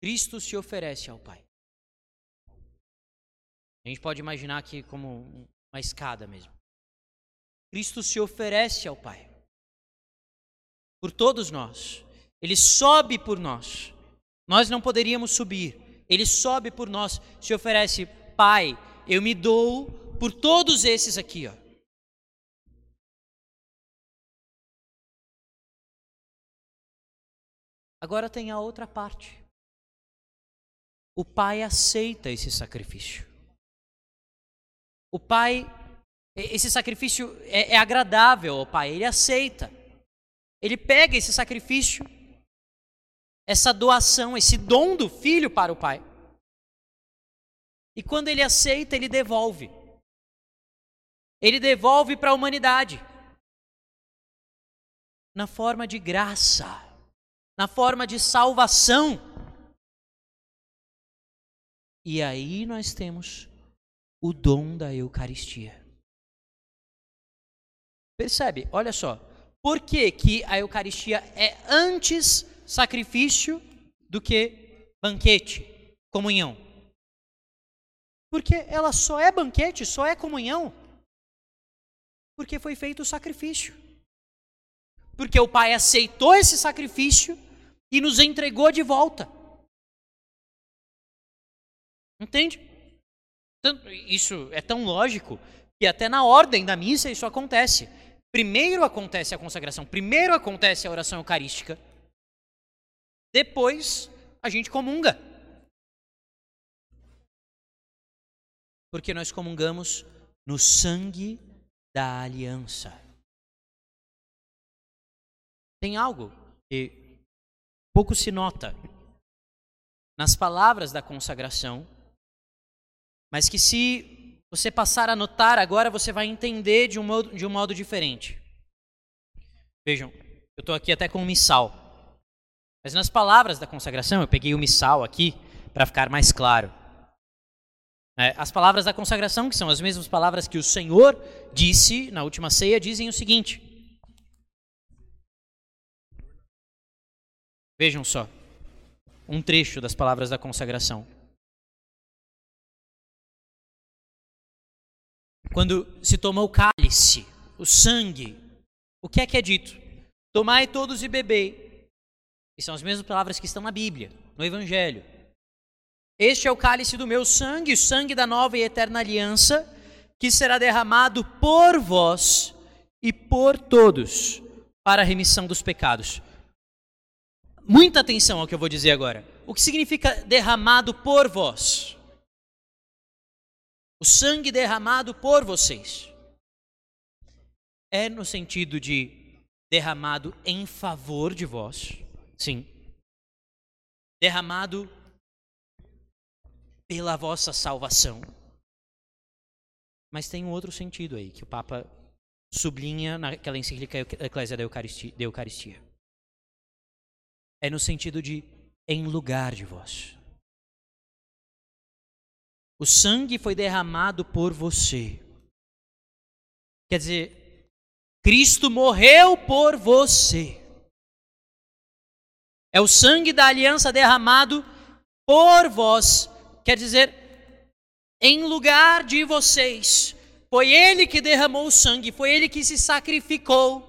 Cristo se oferece ao Pai. A gente pode imaginar aqui como uma escada mesmo. Cristo se oferece ao Pai. Por todos nós. Ele sobe por nós. Nós não poderíamos subir. Ele sobe por nós, se oferece, Pai, eu me dou por todos esses aqui, ó. Agora tem a outra parte. O pai aceita esse sacrifício. O pai, esse sacrifício é, é agradável ao pai, ele aceita. Ele pega esse sacrifício, essa doação, esse dom do filho para o pai. E quando ele aceita, ele devolve. Ele devolve para a humanidade. Na forma de graça, na forma de salvação. E aí nós temos o dom da Eucaristia. Percebe? Olha só. Por que, que a Eucaristia é antes sacrifício do que banquete, comunhão? Porque ela só é banquete, só é comunhão, porque foi feito o sacrifício. Porque o Pai aceitou esse sacrifício e nos entregou de volta. Entende? Isso é tão lógico que até na ordem da missa isso acontece. Primeiro acontece a consagração, primeiro acontece a oração eucarística, depois a gente comunga. Porque nós comungamos no sangue da aliança. Tem algo que pouco se nota nas palavras da consagração, mas que se você passar a notar agora, você vai entender de um modo, de um modo diferente. Vejam, eu estou aqui até com o missal. Mas nas palavras da consagração, eu peguei o missal aqui para ficar mais claro. É, as palavras da consagração, que são as mesmas palavras que o Senhor disse na última ceia, dizem o seguinte. Vejam só, um trecho das palavras da consagração. quando se toma o cálice, o sangue, o que é que é dito? Tomai todos e bebei. E são as mesmas palavras que estão na Bíblia, no Evangelho. Este é o cálice do meu sangue, o sangue da nova e eterna aliança, que será derramado por vós e por todos para a remissão dos pecados. Muita atenção ao que eu vou dizer agora. O que significa derramado por vós? O sangue derramado por vocês. É no sentido de derramado em favor de vós. Sim. Derramado pela vossa salvação. Mas tem um outro sentido aí que o Papa sublinha naquela encíclica Eclésia da Eucaristia, da Eucaristia. É no sentido de em lugar de vós. O sangue foi derramado por você. Quer dizer, Cristo morreu por você. É o sangue da aliança derramado por vós. Quer dizer, em lugar de vocês. Foi ele que derramou o sangue, foi ele que se sacrificou.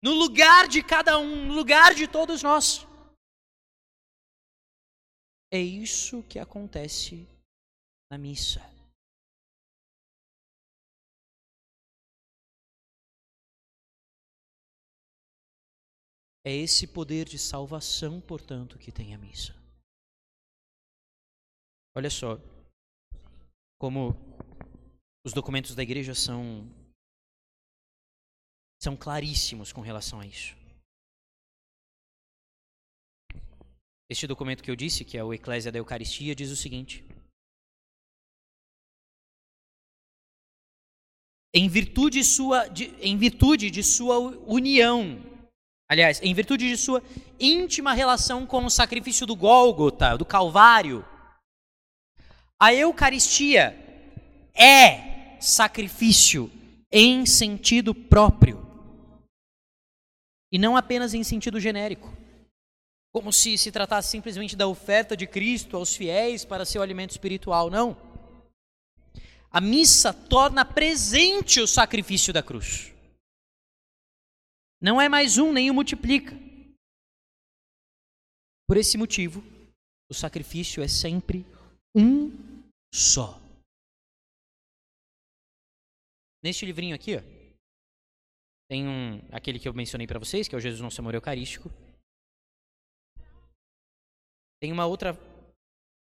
No lugar de cada um, no lugar de todos nós. É isso que acontece na missa. É esse poder de salvação, portanto, que tem a missa. Olha só, como os documentos da igreja são são claríssimos com relação a isso. Este documento que eu disse, que é o Eclésia da Eucaristia, diz o seguinte: Em virtude, sua, de, em virtude de sua união, aliás, em virtude de sua íntima relação com o sacrifício do Gólgota, do Calvário, a Eucaristia é sacrifício em sentido próprio e não apenas em sentido genérico, como se se tratasse simplesmente da oferta de Cristo aos fiéis para seu alimento espiritual. Não. A missa torna presente o sacrifício da cruz. Não é mais um, nem o multiplica. Por esse motivo, o sacrifício é sempre um só. Neste livrinho aqui, ó, tem um, aquele que eu mencionei para vocês, que é o Jesus Nosso Amor Eucarístico. Tem uma outra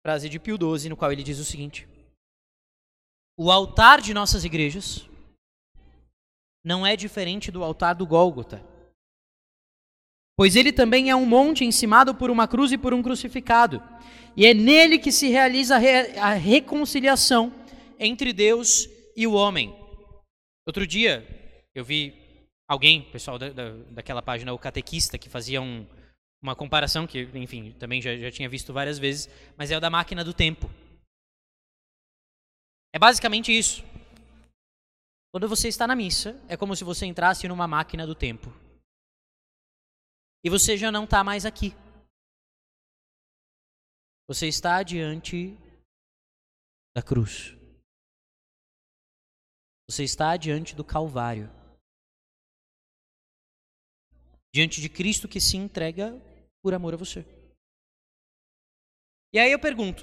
frase de Pio XII, no qual ele diz o seguinte: O altar de nossas igrejas não é diferente do altar do Gólgota, pois ele também é um monte encimado por uma cruz e por um crucificado, e é nele que se realiza a reconciliação entre Deus e o homem. Outro dia, eu vi alguém, pessoal da, da, daquela página, o catequista, que fazia um, uma comparação, que, enfim, também já, já tinha visto várias vezes, mas é o da máquina do tempo. É basicamente isso. Quando você está na missa, é como se você entrasse numa máquina do tempo e você já não está mais aqui. Você está diante da cruz. Você está diante do Calvário. Diante de Cristo que se entrega por amor a você. E aí eu pergunto: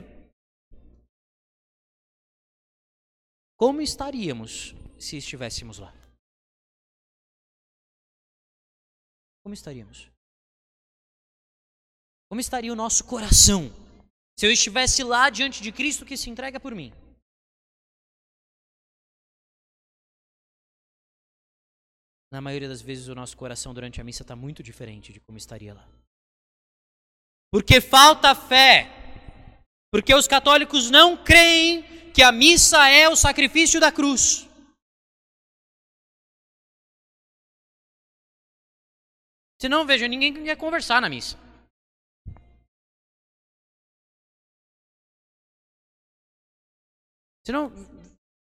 como estaríamos se estivéssemos lá? Como estaríamos? Como estaria o nosso coração se eu estivesse lá diante de Cristo que se entrega por mim? Na maioria das vezes, o nosso coração durante a missa está muito diferente de como estaria lá. Porque falta fé. Porque os católicos não creem que a missa é o sacrifício da cruz. Senão, veja, ninguém quer conversar na missa. Senão,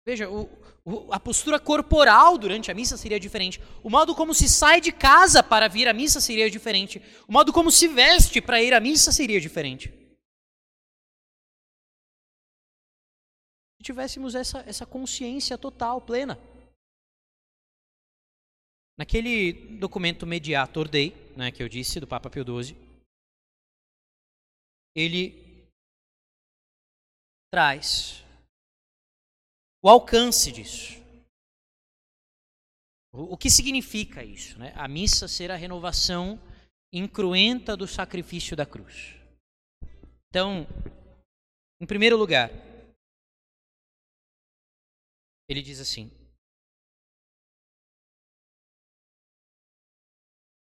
veja, o, o, a postura corporal durante a missa seria diferente. O modo como se sai de casa para vir à missa seria diferente. O modo como se veste para ir à missa seria diferente. tivéssemos essa, essa consciência total, plena. Naquele documento Mediator Dei, né, que eu disse, do Papa Pio XII, ele traz o alcance disso. O, que significa isso? Né? A missa ser a renovação incruenta do sacrifício da cruz. Então, em primeiro lugar, ele diz assim,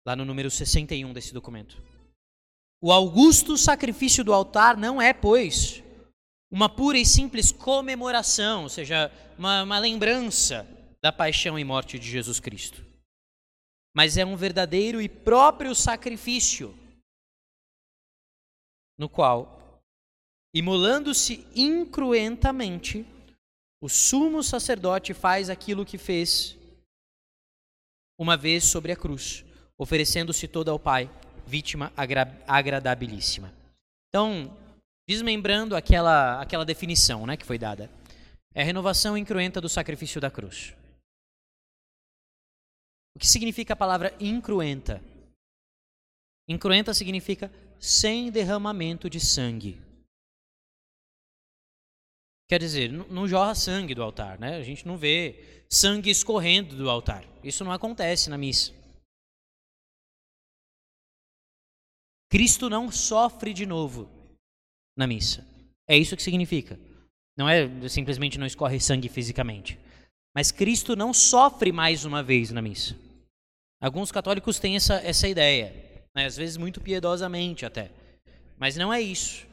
lá no número 61 desse documento. O augusto sacrifício do altar não é, pois, uma pura e simples comemoração, ou seja, uma, uma lembrança da paixão e morte de Jesus Cristo, mas é um verdadeiro e próprio sacrifício, no qual, imolando-se incruentamente, o sumo sacerdote faz aquilo que fez uma vez sobre a cruz, oferecendo-se todo ao Pai, vítima agra agradabilíssima. Então, desmembrando aquela, aquela definição né, que foi dada, é a renovação incruenta do sacrifício da cruz. O que significa a palavra incruenta? Incruenta significa sem derramamento de sangue. Quer dizer, não jorra sangue do altar, né? A gente não vê sangue escorrendo do altar. Isso não acontece na missa. Cristo não sofre de novo na missa. É isso que significa. Não é simplesmente não escorre sangue fisicamente. Mas Cristo não sofre mais uma vez na missa. Alguns católicos têm essa, essa ideia, né? às vezes muito piedosamente até. Mas não é isso.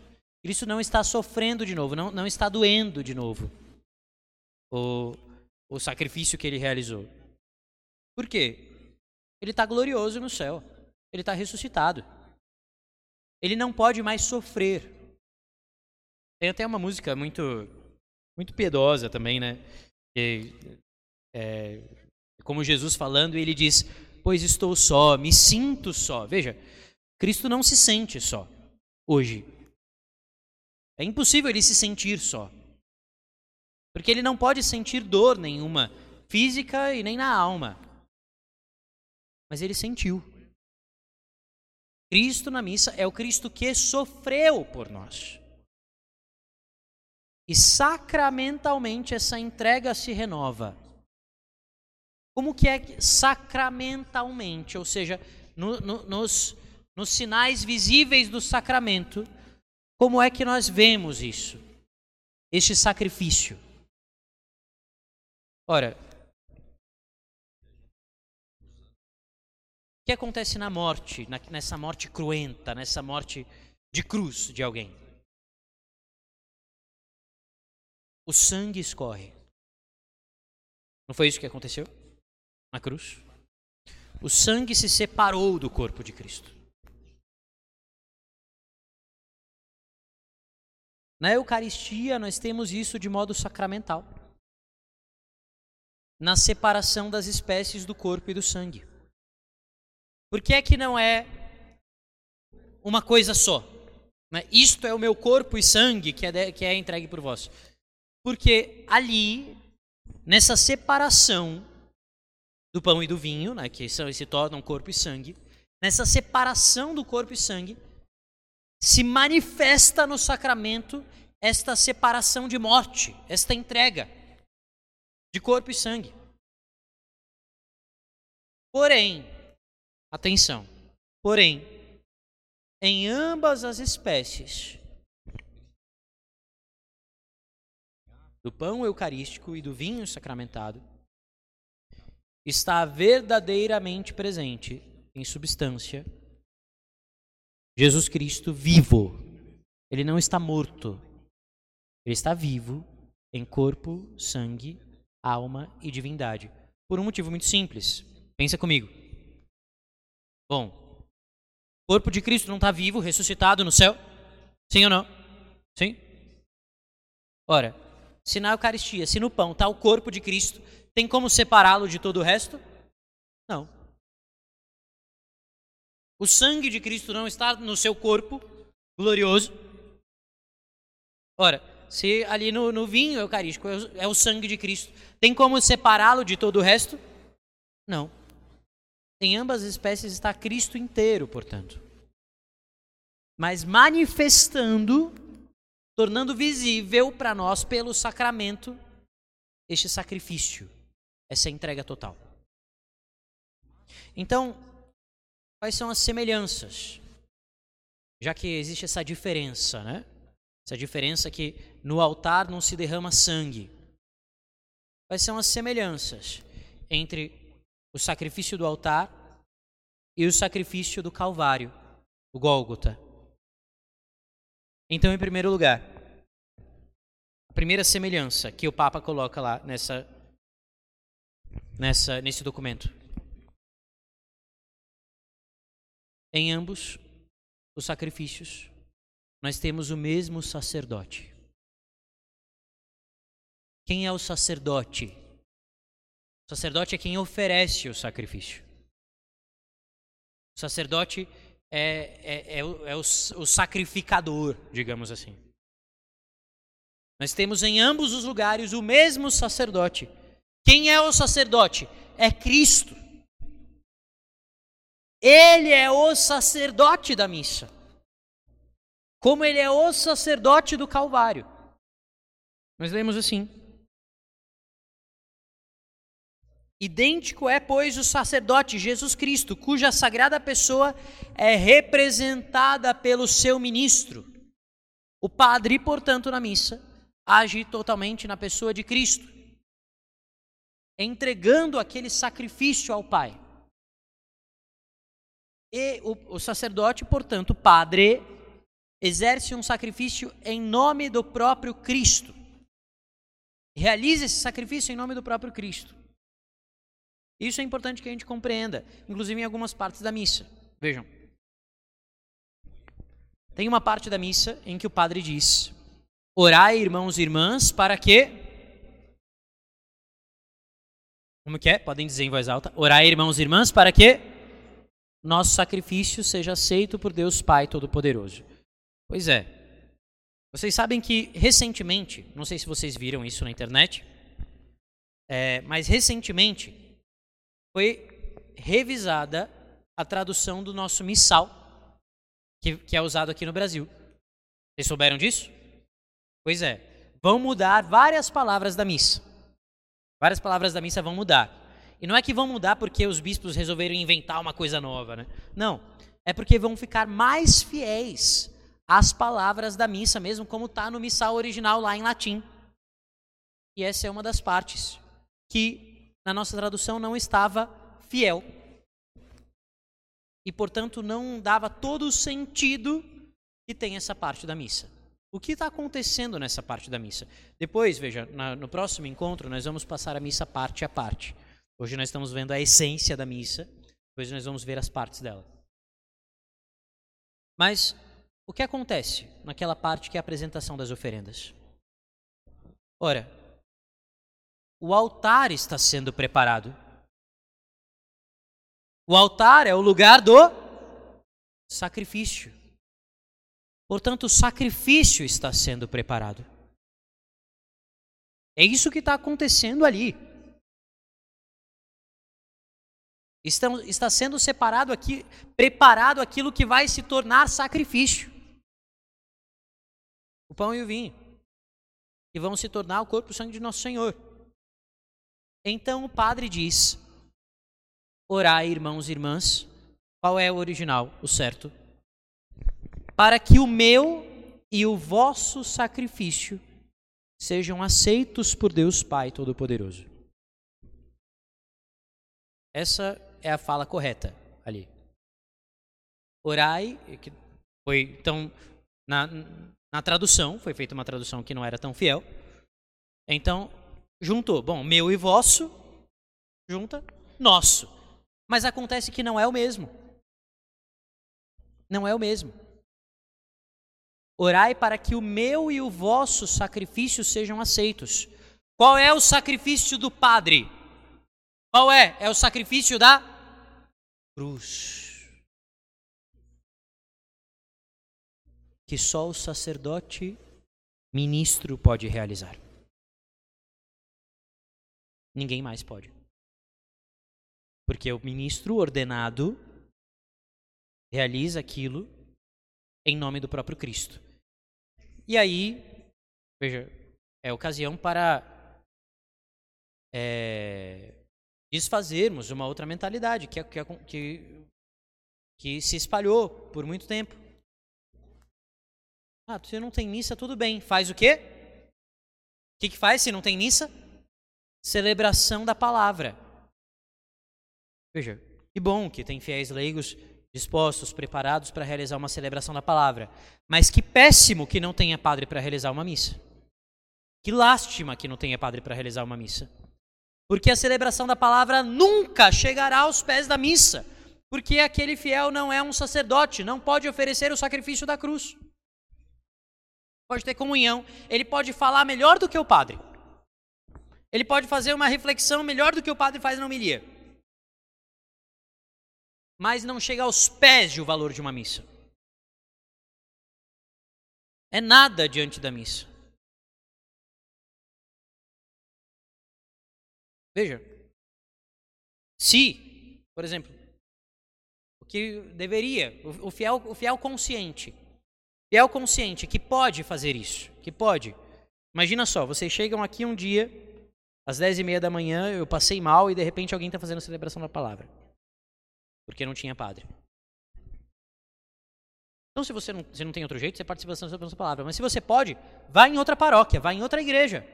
Cristo não está sofrendo de novo, não, não está doendo de novo o, o sacrifício que ele realizou. Por quê? Ele está glorioso no céu, ele está ressuscitado. Ele não pode mais sofrer. Tem até uma música muito, muito piedosa também, né? Que, é, como Jesus falando, ele diz: Pois estou só, me sinto só. Veja, Cristo não se sente só hoje. É impossível ele se sentir só. Porque ele não pode sentir dor nenhuma, física e nem na alma. Mas ele sentiu. Cristo na missa é o Cristo que sofreu por nós. E sacramentalmente essa entrega se renova. Como que é sacramentalmente? Ou seja, no, no, nos, nos sinais visíveis do sacramento, como é que nós vemos isso? Este sacrifício. Ora, o que acontece na morte, nessa morte cruenta, nessa morte de cruz de alguém? O sangue escorre. Não foi isso que aconteceu na cruz? O sangue se separou do corpo de Cristo. Na Eucaristia, nós temos isso de modo sacramental na separação das espécies do corpo e do sangue. Por que é que não é uma coisa só? Né? Isto é o meu corpo e sangue que é, que é entregue por vós. Porque ali, nessa separação do pão e do vinho, né, que se tornam corpo e sangue, nessa separação do corpo e sangue, se manifesta no sacramento esta separação de morte, esta entrega de corpo e sangue. Porém, atenção, porém, em ambas as espécies do pão eucarístico e do vinho sacramentado, está verdadeiramente presente em substância Jesus Cristo vivo. Ele não está morto. Ele está vivo em corpo, sangue, alma e divindade. Por um motivo muito simples. Pensa comigo. Bom, o corpo de Cristo não está vivo, ressuscitado no céu? Sim ou não? Sim? Ora, se na Eucaristia, se no pão está o corpo de Cristo, tem como separá-lo de todo o resto? Não. O sangue de Cristo não está no seu corpo glorioso. Ora, se ali no, no vinho eucarístico é o, é sangue de Cristo, tem como separá-lo de todo o resto? Não. Em ambas as espécies está Cristo inteiro, portanto. Mas manifestando, tornando visível para nós pelo sacramento este sacrifício, essa entrega total. Então, quais são as semelhanças? Já que existe essa diferença, né? Essa diferença que no altar não se derrama sangue. Quais são as semelhanças entre o sacrifício do altar e o sacrifício do Calvário, o Gólgota? Então, em primeiro lugar, a primeira semelhança que o Papa coloca lá nessa, nessa, nesse documento. Em ambos os sacrifícios, nós temos o mesmo sacerdote. Quem é o sacerdote? O sacerdote é quem oferece o sacrifício. O sacerdote é, é, o, é o, o sacrificador, digamos assim. Nós temos em ambos os lugares o mesmo sacerdote. Quem é o sacerdote? É Cristo. Ele é o sacerdote da missa como ele é o sacerdote do Calvário. Nós lemos assim: Idêntico é, pois, o sacerdote Jesus Cristo, cuja sagrada pessoa é representada pelo seu ministro. O padre, portanto, na missa, age totalmente na pessoa de Cristo, entregando aquele sacrifício ao Pai. E o, o sacerdote, portanto, padre, exerce um sacrifício em nome do próprio Cristo. Realiza esse sacrifício em nome do próprio Cristo. Isso é importante que a gente compreenda, inclusive em algumas partes da missa. Vejam. Tem uma parte da missa em que o padre diz: Orai, irmãos e irmãs, para que. Como que é? Podem dizer em voz alta. Orai, irmãos e irmãs, para que nosso sacrifício seja aceito por Deus Pai Todo-Poderoso. Pois é. Vocês sabem que recentemente, não sei se vocês viram isso na internet, é, mas recentemente foi revisada a tradução do nosso missal, que, que é usado aqui no Brasil. Vocês souberam disso? Pois é. Vão mudar várias palavras da missa. Várias palavras da missa vão mudar. E não é que vão mudar porque os bispos resolveram inventar uma coisa nova, né? Não. É porque vão ficar mais fiéis as palavras da missa, mesmo como está no missal original lá em latim. E essa é uma das partes que na nossa tradução não estava fiel. E, portanto, não dava todo o sentido que tem essa parte da missa. O que está acontecendo nessa parte da missa? Depois, veja, na, no próximo encontro, nós vamos passar a missa parte a parte. Hoje nós estamos vendo a essência da missa, depois nós vamos ver as partes dela. Mas o que acontece naquela parte que é a apresentação das oferendas? Ora, o altar está sendo preparado. O altar é o lugar do sacrifício. Portanto, o sacrifício está sendo preparado. É isso que está acontecendo ali. Está, sendo separado aqui, preparado aquilo que vai se tornar sacrifício o pão e o vinho, que vão se tornar o corpo e o sangue de nosso Senhor. Então o padre diz: Orai, irmãos e irmãs, qual é o original, o certo? Para que o meu e o vosso sacrifício sejam aceitos por Deus Pai Todo-Poderoso. Essa é a fala correta ali. Orai, que foi então na, na tradução, foi feita uma tradução que não era tão fiel. Então, juntou, bom, meu e vosso, junta, nosso. Mas acontece que não é o mesmo. Não é o mesmo. Orai para que o meu e o vosso sacrifício sejam aceitos. Qual é o sacrifício do Padre? Qual é? É o sacrifício da cruz. que só o sacerdote ministro pode realizar. Ninguém mais pode. Porque o ministro ordenado realiza aquilo em nome do próprio Cristo. E aí, veja, é ocasião para é, desfazermos uma outra mentalidade que, que, que, que se espalhou por muito tempo. Ah, você não tem missa, tudo bem. Faz o quê? O que, que faz se não tem missa? Celebração da palavra. Veja, que bom que tem fiéis leigos dispostos, preparados para realizar uma celebração da palavra. Mas que péssimo que não tenha padre para realizar uma missa. Que lástima que não tenha padre para realizar uma missa. Porque a celebração da palavra nunca chegará aos pés da missa. Porque aquele fiel não é um sacerdote, não pode oferecer o sacrifício da cruz. Pode ter comunhão, ele pode falar melhor do que o padre. Ele pode fazer uma reflexão melhor do que o padre faz na homilia mas não chega aos pés de o valor de uma missa. É nada diante da missa. Veja, se, por exemplo, o que deveria, o, fiel, o fiel consciente, fiel consciente que pode fazer isso, que pode. Imagina só, vocês chegam aqui um dia, às dez e meia da manhã, eu passei mal e de repente alguém está fazendo a celebração da palavra porque não tinha padre. Então, se você não, você não tem outro jeito, você participa da sua palavra. Mas se você pode, vá em outra paróquia, vá em outra igreja.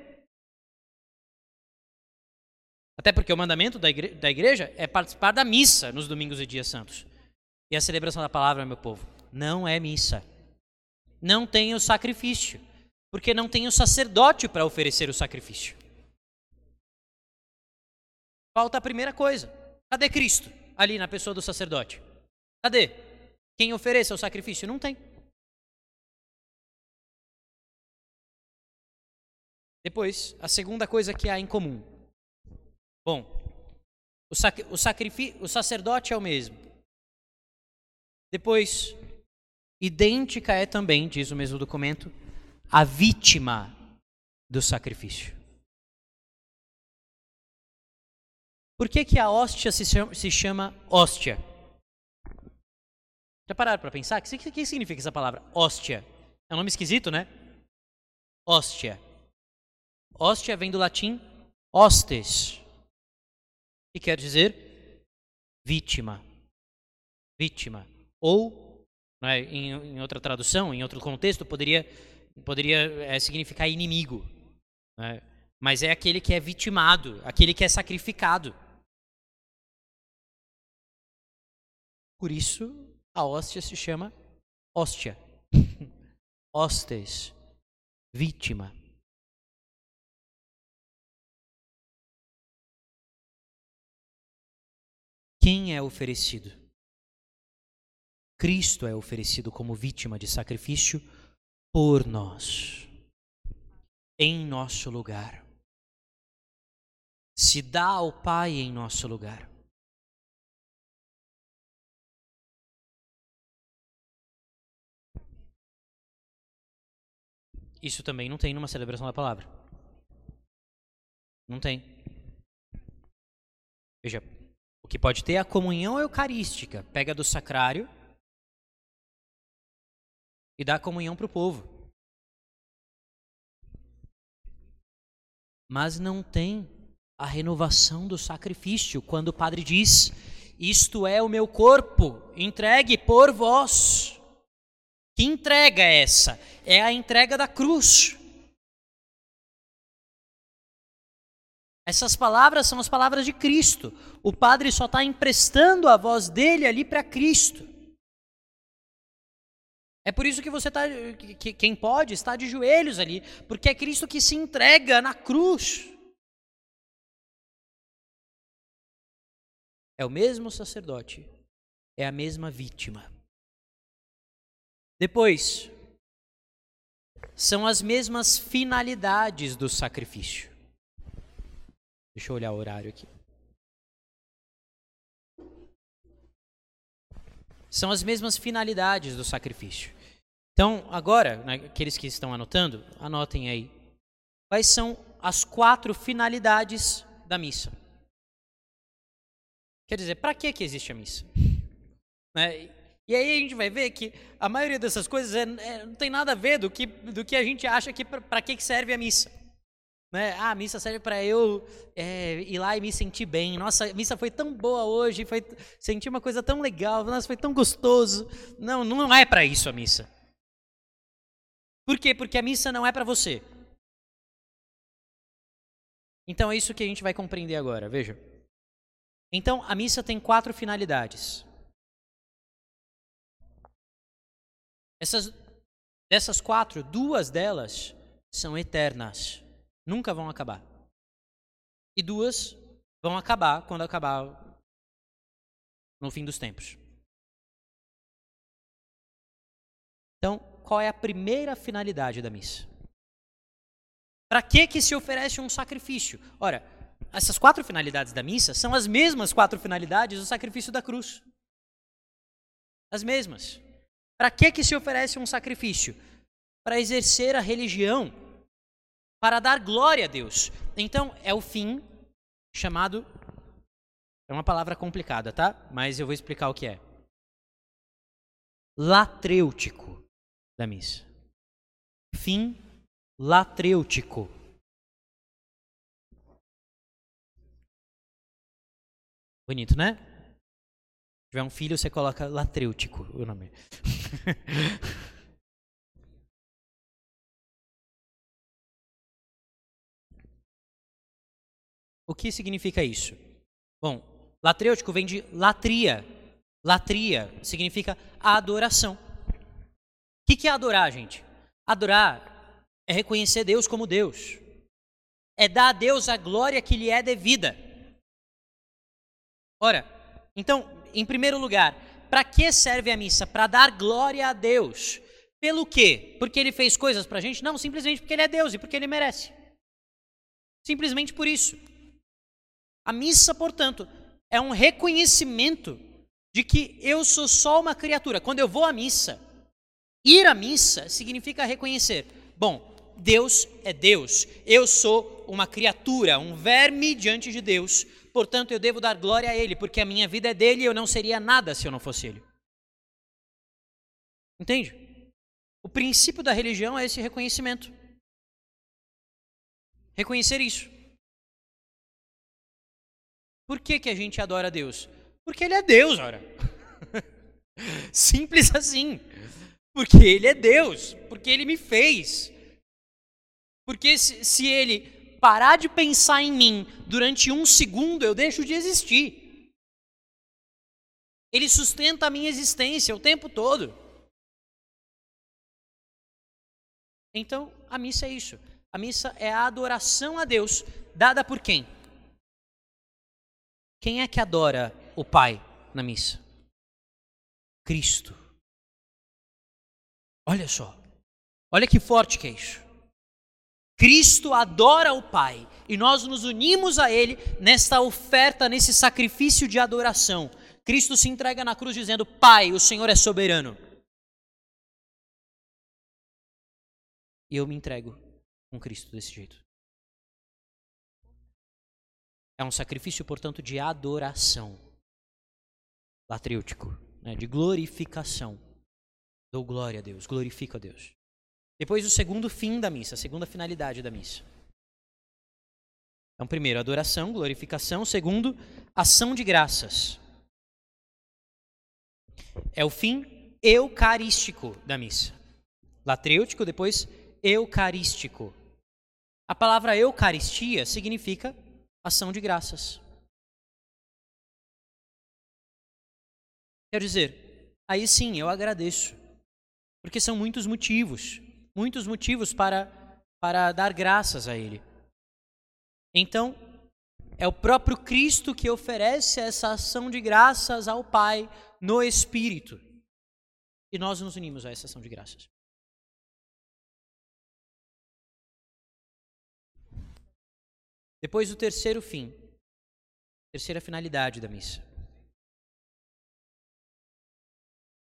Até porque o mandamento da igreja, da igreja é participar da missa nos domingos e dias santos. E a celebração da palavra, meu povo, não é missa. Não tem o sacrifício. Porque não tem o sacerdote para oferecer o sacrifício. Falta a primeira coisa. Cadê Cristo? ali na pessoa do sacerdote? Cadê? Quem ofereça o sacrifício? Não tem. Depois, a segunda coisa que há em comum. Bom, o, sac o, o sacerdote é o mesmo. Depois, idêntica é também, diz o mesmo documento, a vítima do sacrifício. Por que, que a hóstia se chama, se chama hóstia? Já pararam para pensar? O que, que, significa essa palavra? Hóstia. É um nome esquisito, né? Hóstia. Hóstia vem do latim hostes, que quer dizer vítima. Vítima. Ou, né, em, em, outra tradução, em outro contexto, poderia, poderia é, significar inimigo. Né? Mas é aquele que é vitimado, aquele que é sacrificado. Por isso, a hóstia se chama hóstia. Hostes, vítima. Quem é oferecido? Cristo é oferecido como vítima de sacrifício por nós, em nosso lugar. Se dá ao Pai em nosso lugar. Isso também não tem numa celebração da palavra. Não tem. Veja, o que pode ter é a comunhão eucarística. Pega do sacrário e dá a comunhão para o povo. Mas não tem a renovação do sacrifício, quando o padre diz: Isto é o meu corpo, entregue por vós. Que entrega é essa? É a entrega da cruz. Essas palavras são as palavras de Cristo. O padre só está emprestando a voz dele ali para Cristo. É por isso que você está, que, quem pode, está de joelhos ali, porque é Cristo que se entrega na cruz. É o mesmo sacerdote, é a mesma vítima. Depois, são as mesmas finalidades do sacrifício. Deixa eu olhar o horário aqui. São as mesmas finalidades do sacrifício. Então, agora, né, aqueles que estão anotando, anotem aí. Quais são as quatro finalidades da missa? Quer dizer, para que, que existe a missa? Né? E aí a gente vai ver que a maioria dessas coisas é, é, não tem nada a ver do que, do que a gente acha que para que, serve a missa. Né? Ah, a missa serve para eu é, ir lá e me sentir bem. Nossa, a missa foi tão boa hoje, foi senti uma coisa tão legal, nossa, foi tão gostoso. Não, não é para isso a missa. Por quê? Porque a missa não é para você. Então é isso que a gente vai compreender agora, veja. Então a missa tem quatro finalidades. Essas, dessas quatro, duas delas são eternas, nunca vão acabar. E duas vão acabar quando acabar no fim dos tempos. Então, qual é a primeira finalidade da missa? Para que que se oferece um sacrifício? Ora, essas quatro finalidades da missa são as mesmas quatro finalidades do sacrifício da cruz. As mesmas. Para que que se oferece um sacrifício? Para exercer a religião, para dar glória a Deus. Então, é o fim chamado é uma palavra complicada, tá? Mas eu vou explicar o que é. Latrêutico da missa. Fim latrêutico. Bonito, né? Tiver um filho, você coloca latrêutico o nome. o que significa isso? Bom, latrêutico vem de latria. Latria significa adoração. O que é adorar, gente? Adorar é reconhecer Deus como Deus. É dar a Deus a glória que lhe é devida. Ora, então, em primeiro lugar, para que serve a missa? Para dar glória a Deus. Pelo quê? Porque ele fez coisas para a gente? Não, simplesmente porque ele é Deus e porque ele merece. Simplesmente por isso. A missa, portanto, é um reconhecimento de que eu sou só uma criatura. Quando eu vou à missa, ir à missa significa reconhecer: bom, Deus é Deus, eu sou uma criatura, um verme diante de Deus, portanto eu devo dar glória a Ele, porque a minha vida é dele e eu não seria nada se eu não fosse Ele. Entende? O princípio da religião é esse reconhecimento. Reconhecer isso. Por que, que a gente adora a Deus? Porque Ele é Deus, ora. Simples assim. Porque Ele é Deus. Porque Ele me fez. Porque se, se Ele parar de pensar em mim durante um segundo, eu deixo de existir. Ele sustenta a minha existência o tempo todo. Então, a missa é isso. A missa é a adoração a Deus, dada por quem? Quem é que adora o Pai na missa? Cristo. Olha só. Olha que forte que é isso. Cristo adora o Pai e nós nos unimos a Ele nesta oferta, nesse sacrifício de adoração. Cristo se entrega na cruz dizendo: Pai, o Senhor é soberano. E eu me entrego com Cristo desse jeito. É um sacrifício, portanto, de adoração. Latrêutico, né, de glorificação. Dou glória a Deus, glorifico a Deus. Depois, o segundo fim da missa, a segunda finalidade da missa. Então, primeiro, adoração, glorificação. Segundo, ação de graças. É o fim eucarístico da missa. Latrêutico, depois eucarístico. A palavra eucaristia significa ação de graças. Quer dizer, aí sim eu agradeço, porque são muitos motivos muitos motivos para, para dar graças a Ele. Então, é o próprio Cristo que oferece essa ação de graças ao Pai no Espírito. E nós nos unimos a essa ação de graças. Depois o terceiro fim, terceira finalidade da missa.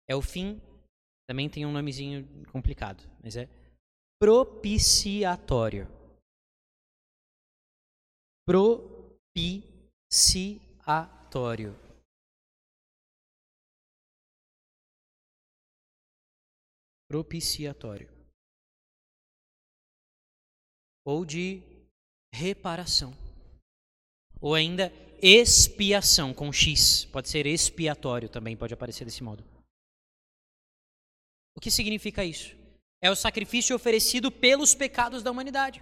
É o fim Também tem um nomezinho complicado, mas é propiciatório. Propiciatório. Propiciatório. Ou de reparação. Ou ainda expiação com X. Pode ser expiatório também, pode aparecer desse modo. O que significa isso? É o sacrifício oferecido pelos pecados da humanidade.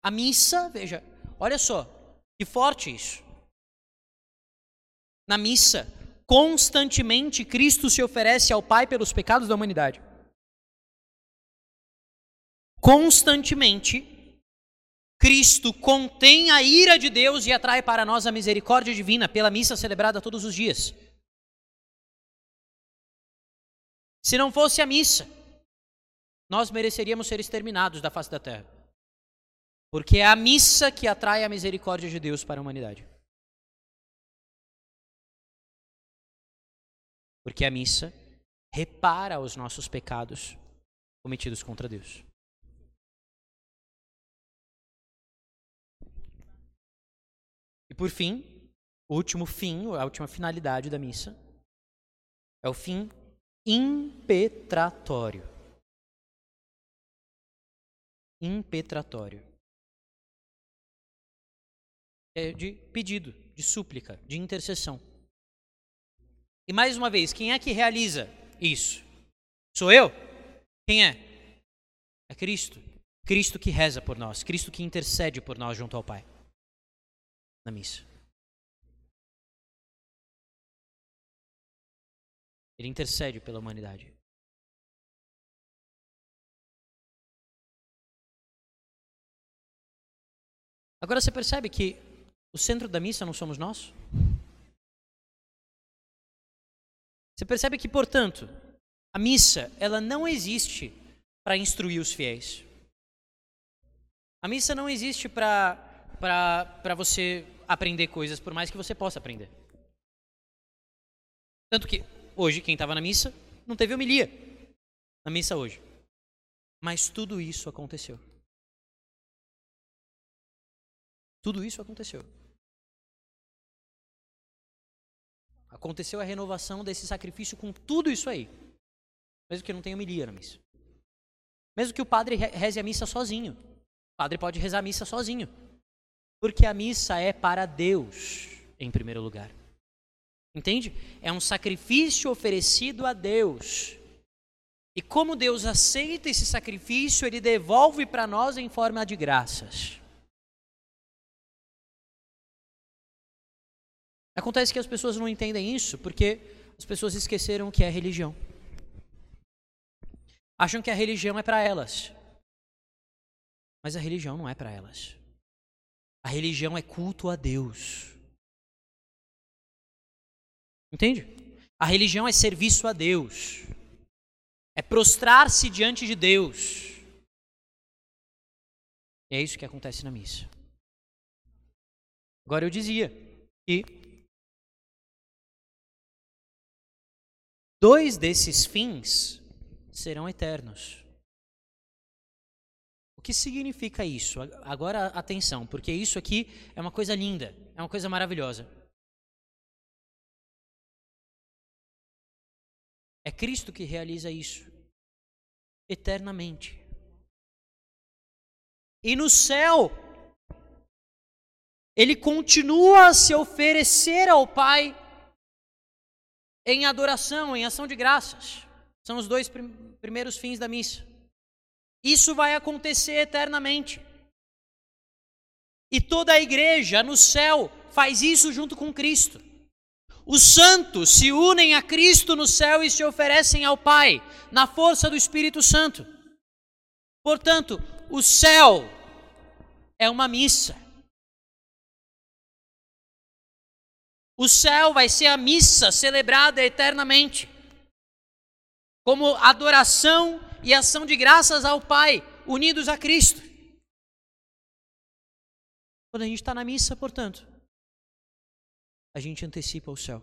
A missa, veja, olha só, que forte isso. Na missa, constantemente Cristo se oferece ao Pai pelos pecados da humanidade. Constantemente, Cristo contém a ira de Deus e atrai para nós a misericórdia divina pela missa celebrada todos os dias. Se não fosse a missa, nós mereceríamos ser exterminados da face da terra. Porque é a missa que atrai a misericórdia de Deus para a humanidade. Porque a missa repara os nossos pecados cometidos contra Deus. E por fim, o último fim, a última finalidade da missa é o fim impetratório. Impetratório. É de pedido, de súplica, de intercessão. E mais uma vez, quem é que realiza isso? Sou eu? Quem é? É Cristo. Cristo que reza por nós, Cristo que intercede por nós junto ao Pai. Na missa. Ele intercede pela humanidade. Agora você percebe que o centro da missa não somos nós? Você percebe que, portanto, a missa, ela não existe para instruir os fiéis. A missa não existe para você aprender coisas, por mais que você possa aprender. Tanto que hoje, quem estava na missa, não teve homilia na missa hoje. Mas tudo isso aconteceu. Tudo isso aconteceu. Aconteceu a renovação desse sacrifício com tudo isso aí. Mesmo que não tenha homilia na missa. Mesmo que o padre reze a missa sozinho. O padre pode rezar a missa sozinho. Porque a missa é para Deus, em primeiro lugar. Entende? É um sacrifício oferecido a Deus. E como Deus aceita esse sacrifício, ele devolve para nós em forma de graças. Acontece que as pessoas não entendem isso porque as pessoas esqueceram o que é religião. Acham que a religião é para elas. Mas a religião não é para elas. A religião é culto a Deus. Entende? A religião é serviço a Deus. É prostrar-se diante de Deus. E é isso que acontece na missa. Agora eu dizia que dois desses fins serão eternos. O que significa isso? Agora atenção, porque isso aqui é uma coisa linda, é uma coisa maravilhosa. É Cristo que realiza isso eternamente. E no céu, ele continua a se oferecer ao Pai em adoração, em ação de graças. São os dois prim primeiros fins da missa. Isso vai acontecer eternamente. E toda a igreja no céu faz isso junto com Cristo. Os santos se unem a Cristo no céu e se oferecem ao Pai, na força do Espírito Santo. Portanto, o céu é uma missa. O céu vai ser a missa celebrada eternamente, como adoração e ação de graças ao Pai, unidos a Cristo. Quando a gente está na missa, portanto, a gente antecipa o céu.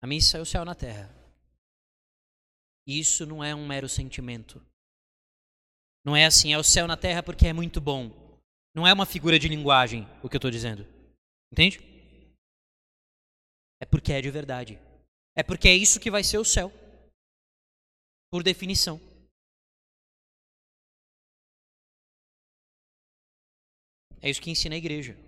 A missa é o céu na terra. E isso não é um mero sentimento. Não é assim, é o céu na terra porque é muito bom. Não é uma figura de linguagem o que eu estou dizendo. Entende? É porque é de verdade. É porque é isso que vai ser o céu. Por definição. É isso que ensina a igreja.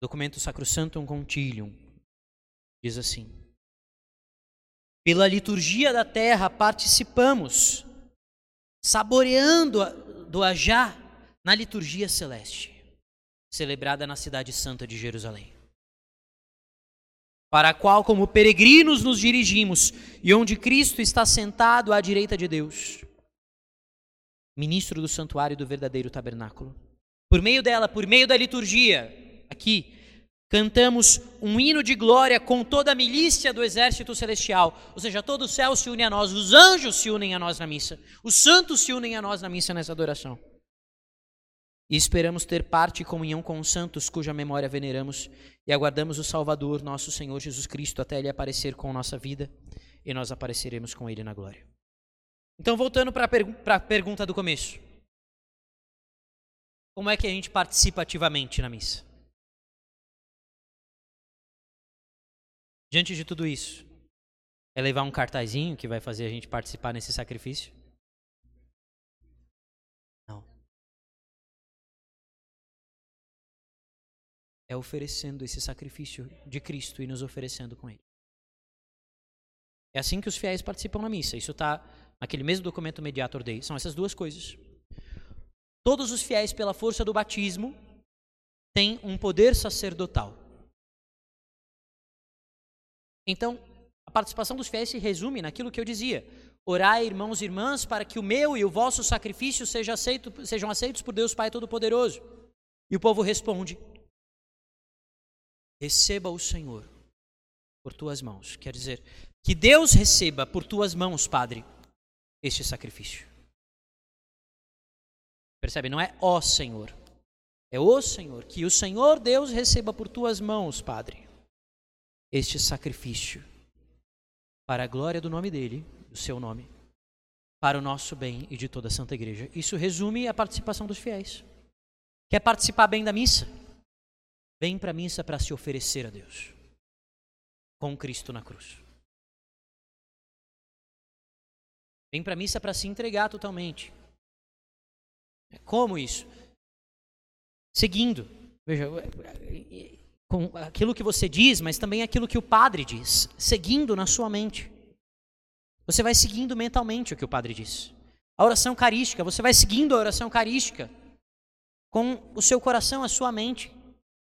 Documento Sacrosantum Concilium diz assim: Pela liturgia da terra participamos, saboreando do ajá na liturgia celeste, celebrada na cidade santa de Jerusalém. Para a qual, como peregrinos, nos dirigimos e onde Cristo está sentado à direita de Deus, ministro do santuário do verdadeiro tabernáculo. Por meio dela, por meio da liturgia, aqui, Cantamos um hino de glória com toda a milícia do exército celestial, ou seja, todo o céu se une a nós, os anjos se unem a nós na missa, os santos se unem a nós na missa nessa adoração. E esperamos ter parte e comunhão com os santos, cuja memória veneramos, e aguardamos o Salvador, nosso Senhor Jesus Cristo, até ele aparecer com nossa vida, e nós apareceremos com ele na glória. Então, voltando para a pergu pergunta do começo: como é que a gente participa ativamente na missa? Diante de tudo isso, é levar um cartazinho que vai fazer a gente participar nesse sacrifício? É oferecendo esse sacrifício de Cristo e nos oferecendo com Ele. É assim que os fiéis participam na missa. Isso está naquele mesmo documento Mediator Dei. São essas duas coisas. Todos os fiéis, pela força do batismo, têm um poder sacerdotal. Então, a participação dos fiéis se resume naquilo que eu dizia: Orai, irmãos e irmãs, para que o meu e o vosso sacrifício seja aceito, sejam aceitos por Deus Pai Todo-Poderoso. E o povo responde: Receba o Senhor por tuas mãos. Quer dizer, que Deus receba por tuas mãos, Padre, este sacrifício. Percebe? Não é ó Senhor. É o Senhor. Que o Senhor Deus receba por tuas mãos, Padre este sacrifício para a glória do nome dele, do seu nome, para o nosso bem e de toda a Santa Igreja. Isso resume a participação dos fiéis. Quer participar bem da missa? Vem para a missa para se oferecer a Deus, com Cristo na cruz. Vem para a missa para se entregar totalmente. Como isso? Seguindo. Veja, com aquilo que você diz, mas também aquilo que o padre diz, seguindo na sua mente. Você vai seguindo mentalmente o que o padre diz. A oração carística, você vai seguindo a oração carística com o seu coração, a sua mente,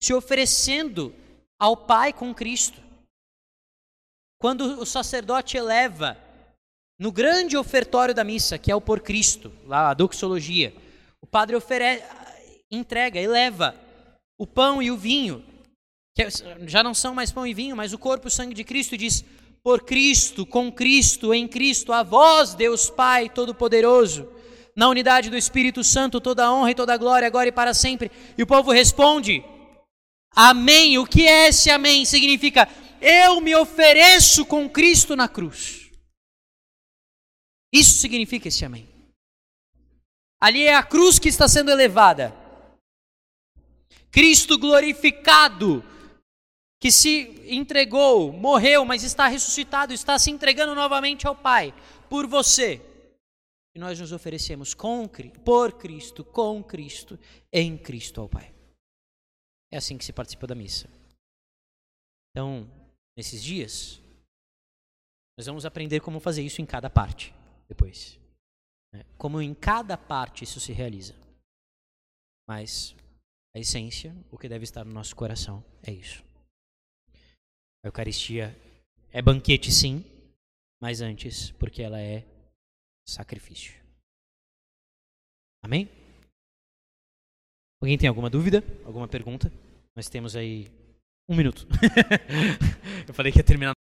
se oferecendo ao Pai com Cristo. Quando o sacerdote eleva no grande ofertório da missa, que é o por Cristo, lá a doxologia, o padre oferece, entrega, eleva o pão e o vinho que é, já não são mais pão e vinho, mas o corpo e o sangue de Cristo, e diz: Por Cristo, com Cristo, em Cristo, a vós, Deus Pai Todo-Poderoso, na unidade do Espírito Santo, toda a honra e toda a glória, agora e para sempre. E o povo responde: Amém. O que é esse amém? Significa: Eu me ofereço com Cristo na cruz. Isso significa esse amém. Ali é a cruz que está sendo elevada. Cristo glorificado que se entregou, morreu, mas está ressuscitado, está se entregando novamente ao Pai por você. E nós nos oferecemos com, por Cristo, com Cristo, em Cristo ao Pai. É assim que se participa da missa. Então, nesses dias, nós vamos aprender como fazer isso em cada parte depois. Né? Como em cada parte isso se realiza. Mas a essência, o que deve estar no nosso coração, é isso. A Eucaristia é banquete, sim, mas antes, porque ela é sacrifício. Amém? Alguém tem alguma dúvida? Alguma pergunta? Nós temos aí um minuto. Eu falei que ia terminar.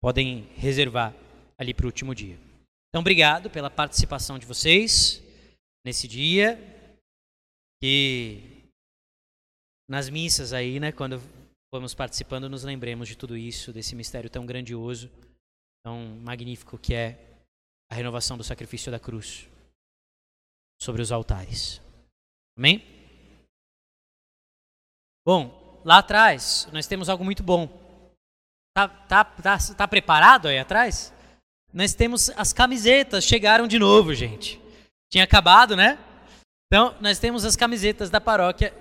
podem reservar ali para o último dia. Então, obrigado pela participação de vocês nesse dia. Que nas missas aí, né, quando vamos participando, nos lembremos de tudo isso, desse mistério tão grandioso, tão magnífico que é a renovação do sacrifício da cruz sobre os altares. Amém? Bom, lá atrás nós temos algo muito bom. Tá, tá, tá, tá preparado aí atrás? Nós temos as camisetas, chegaram de novo, gente. Tinha acabado, né? Então, nós temos as camisetas da paróquia.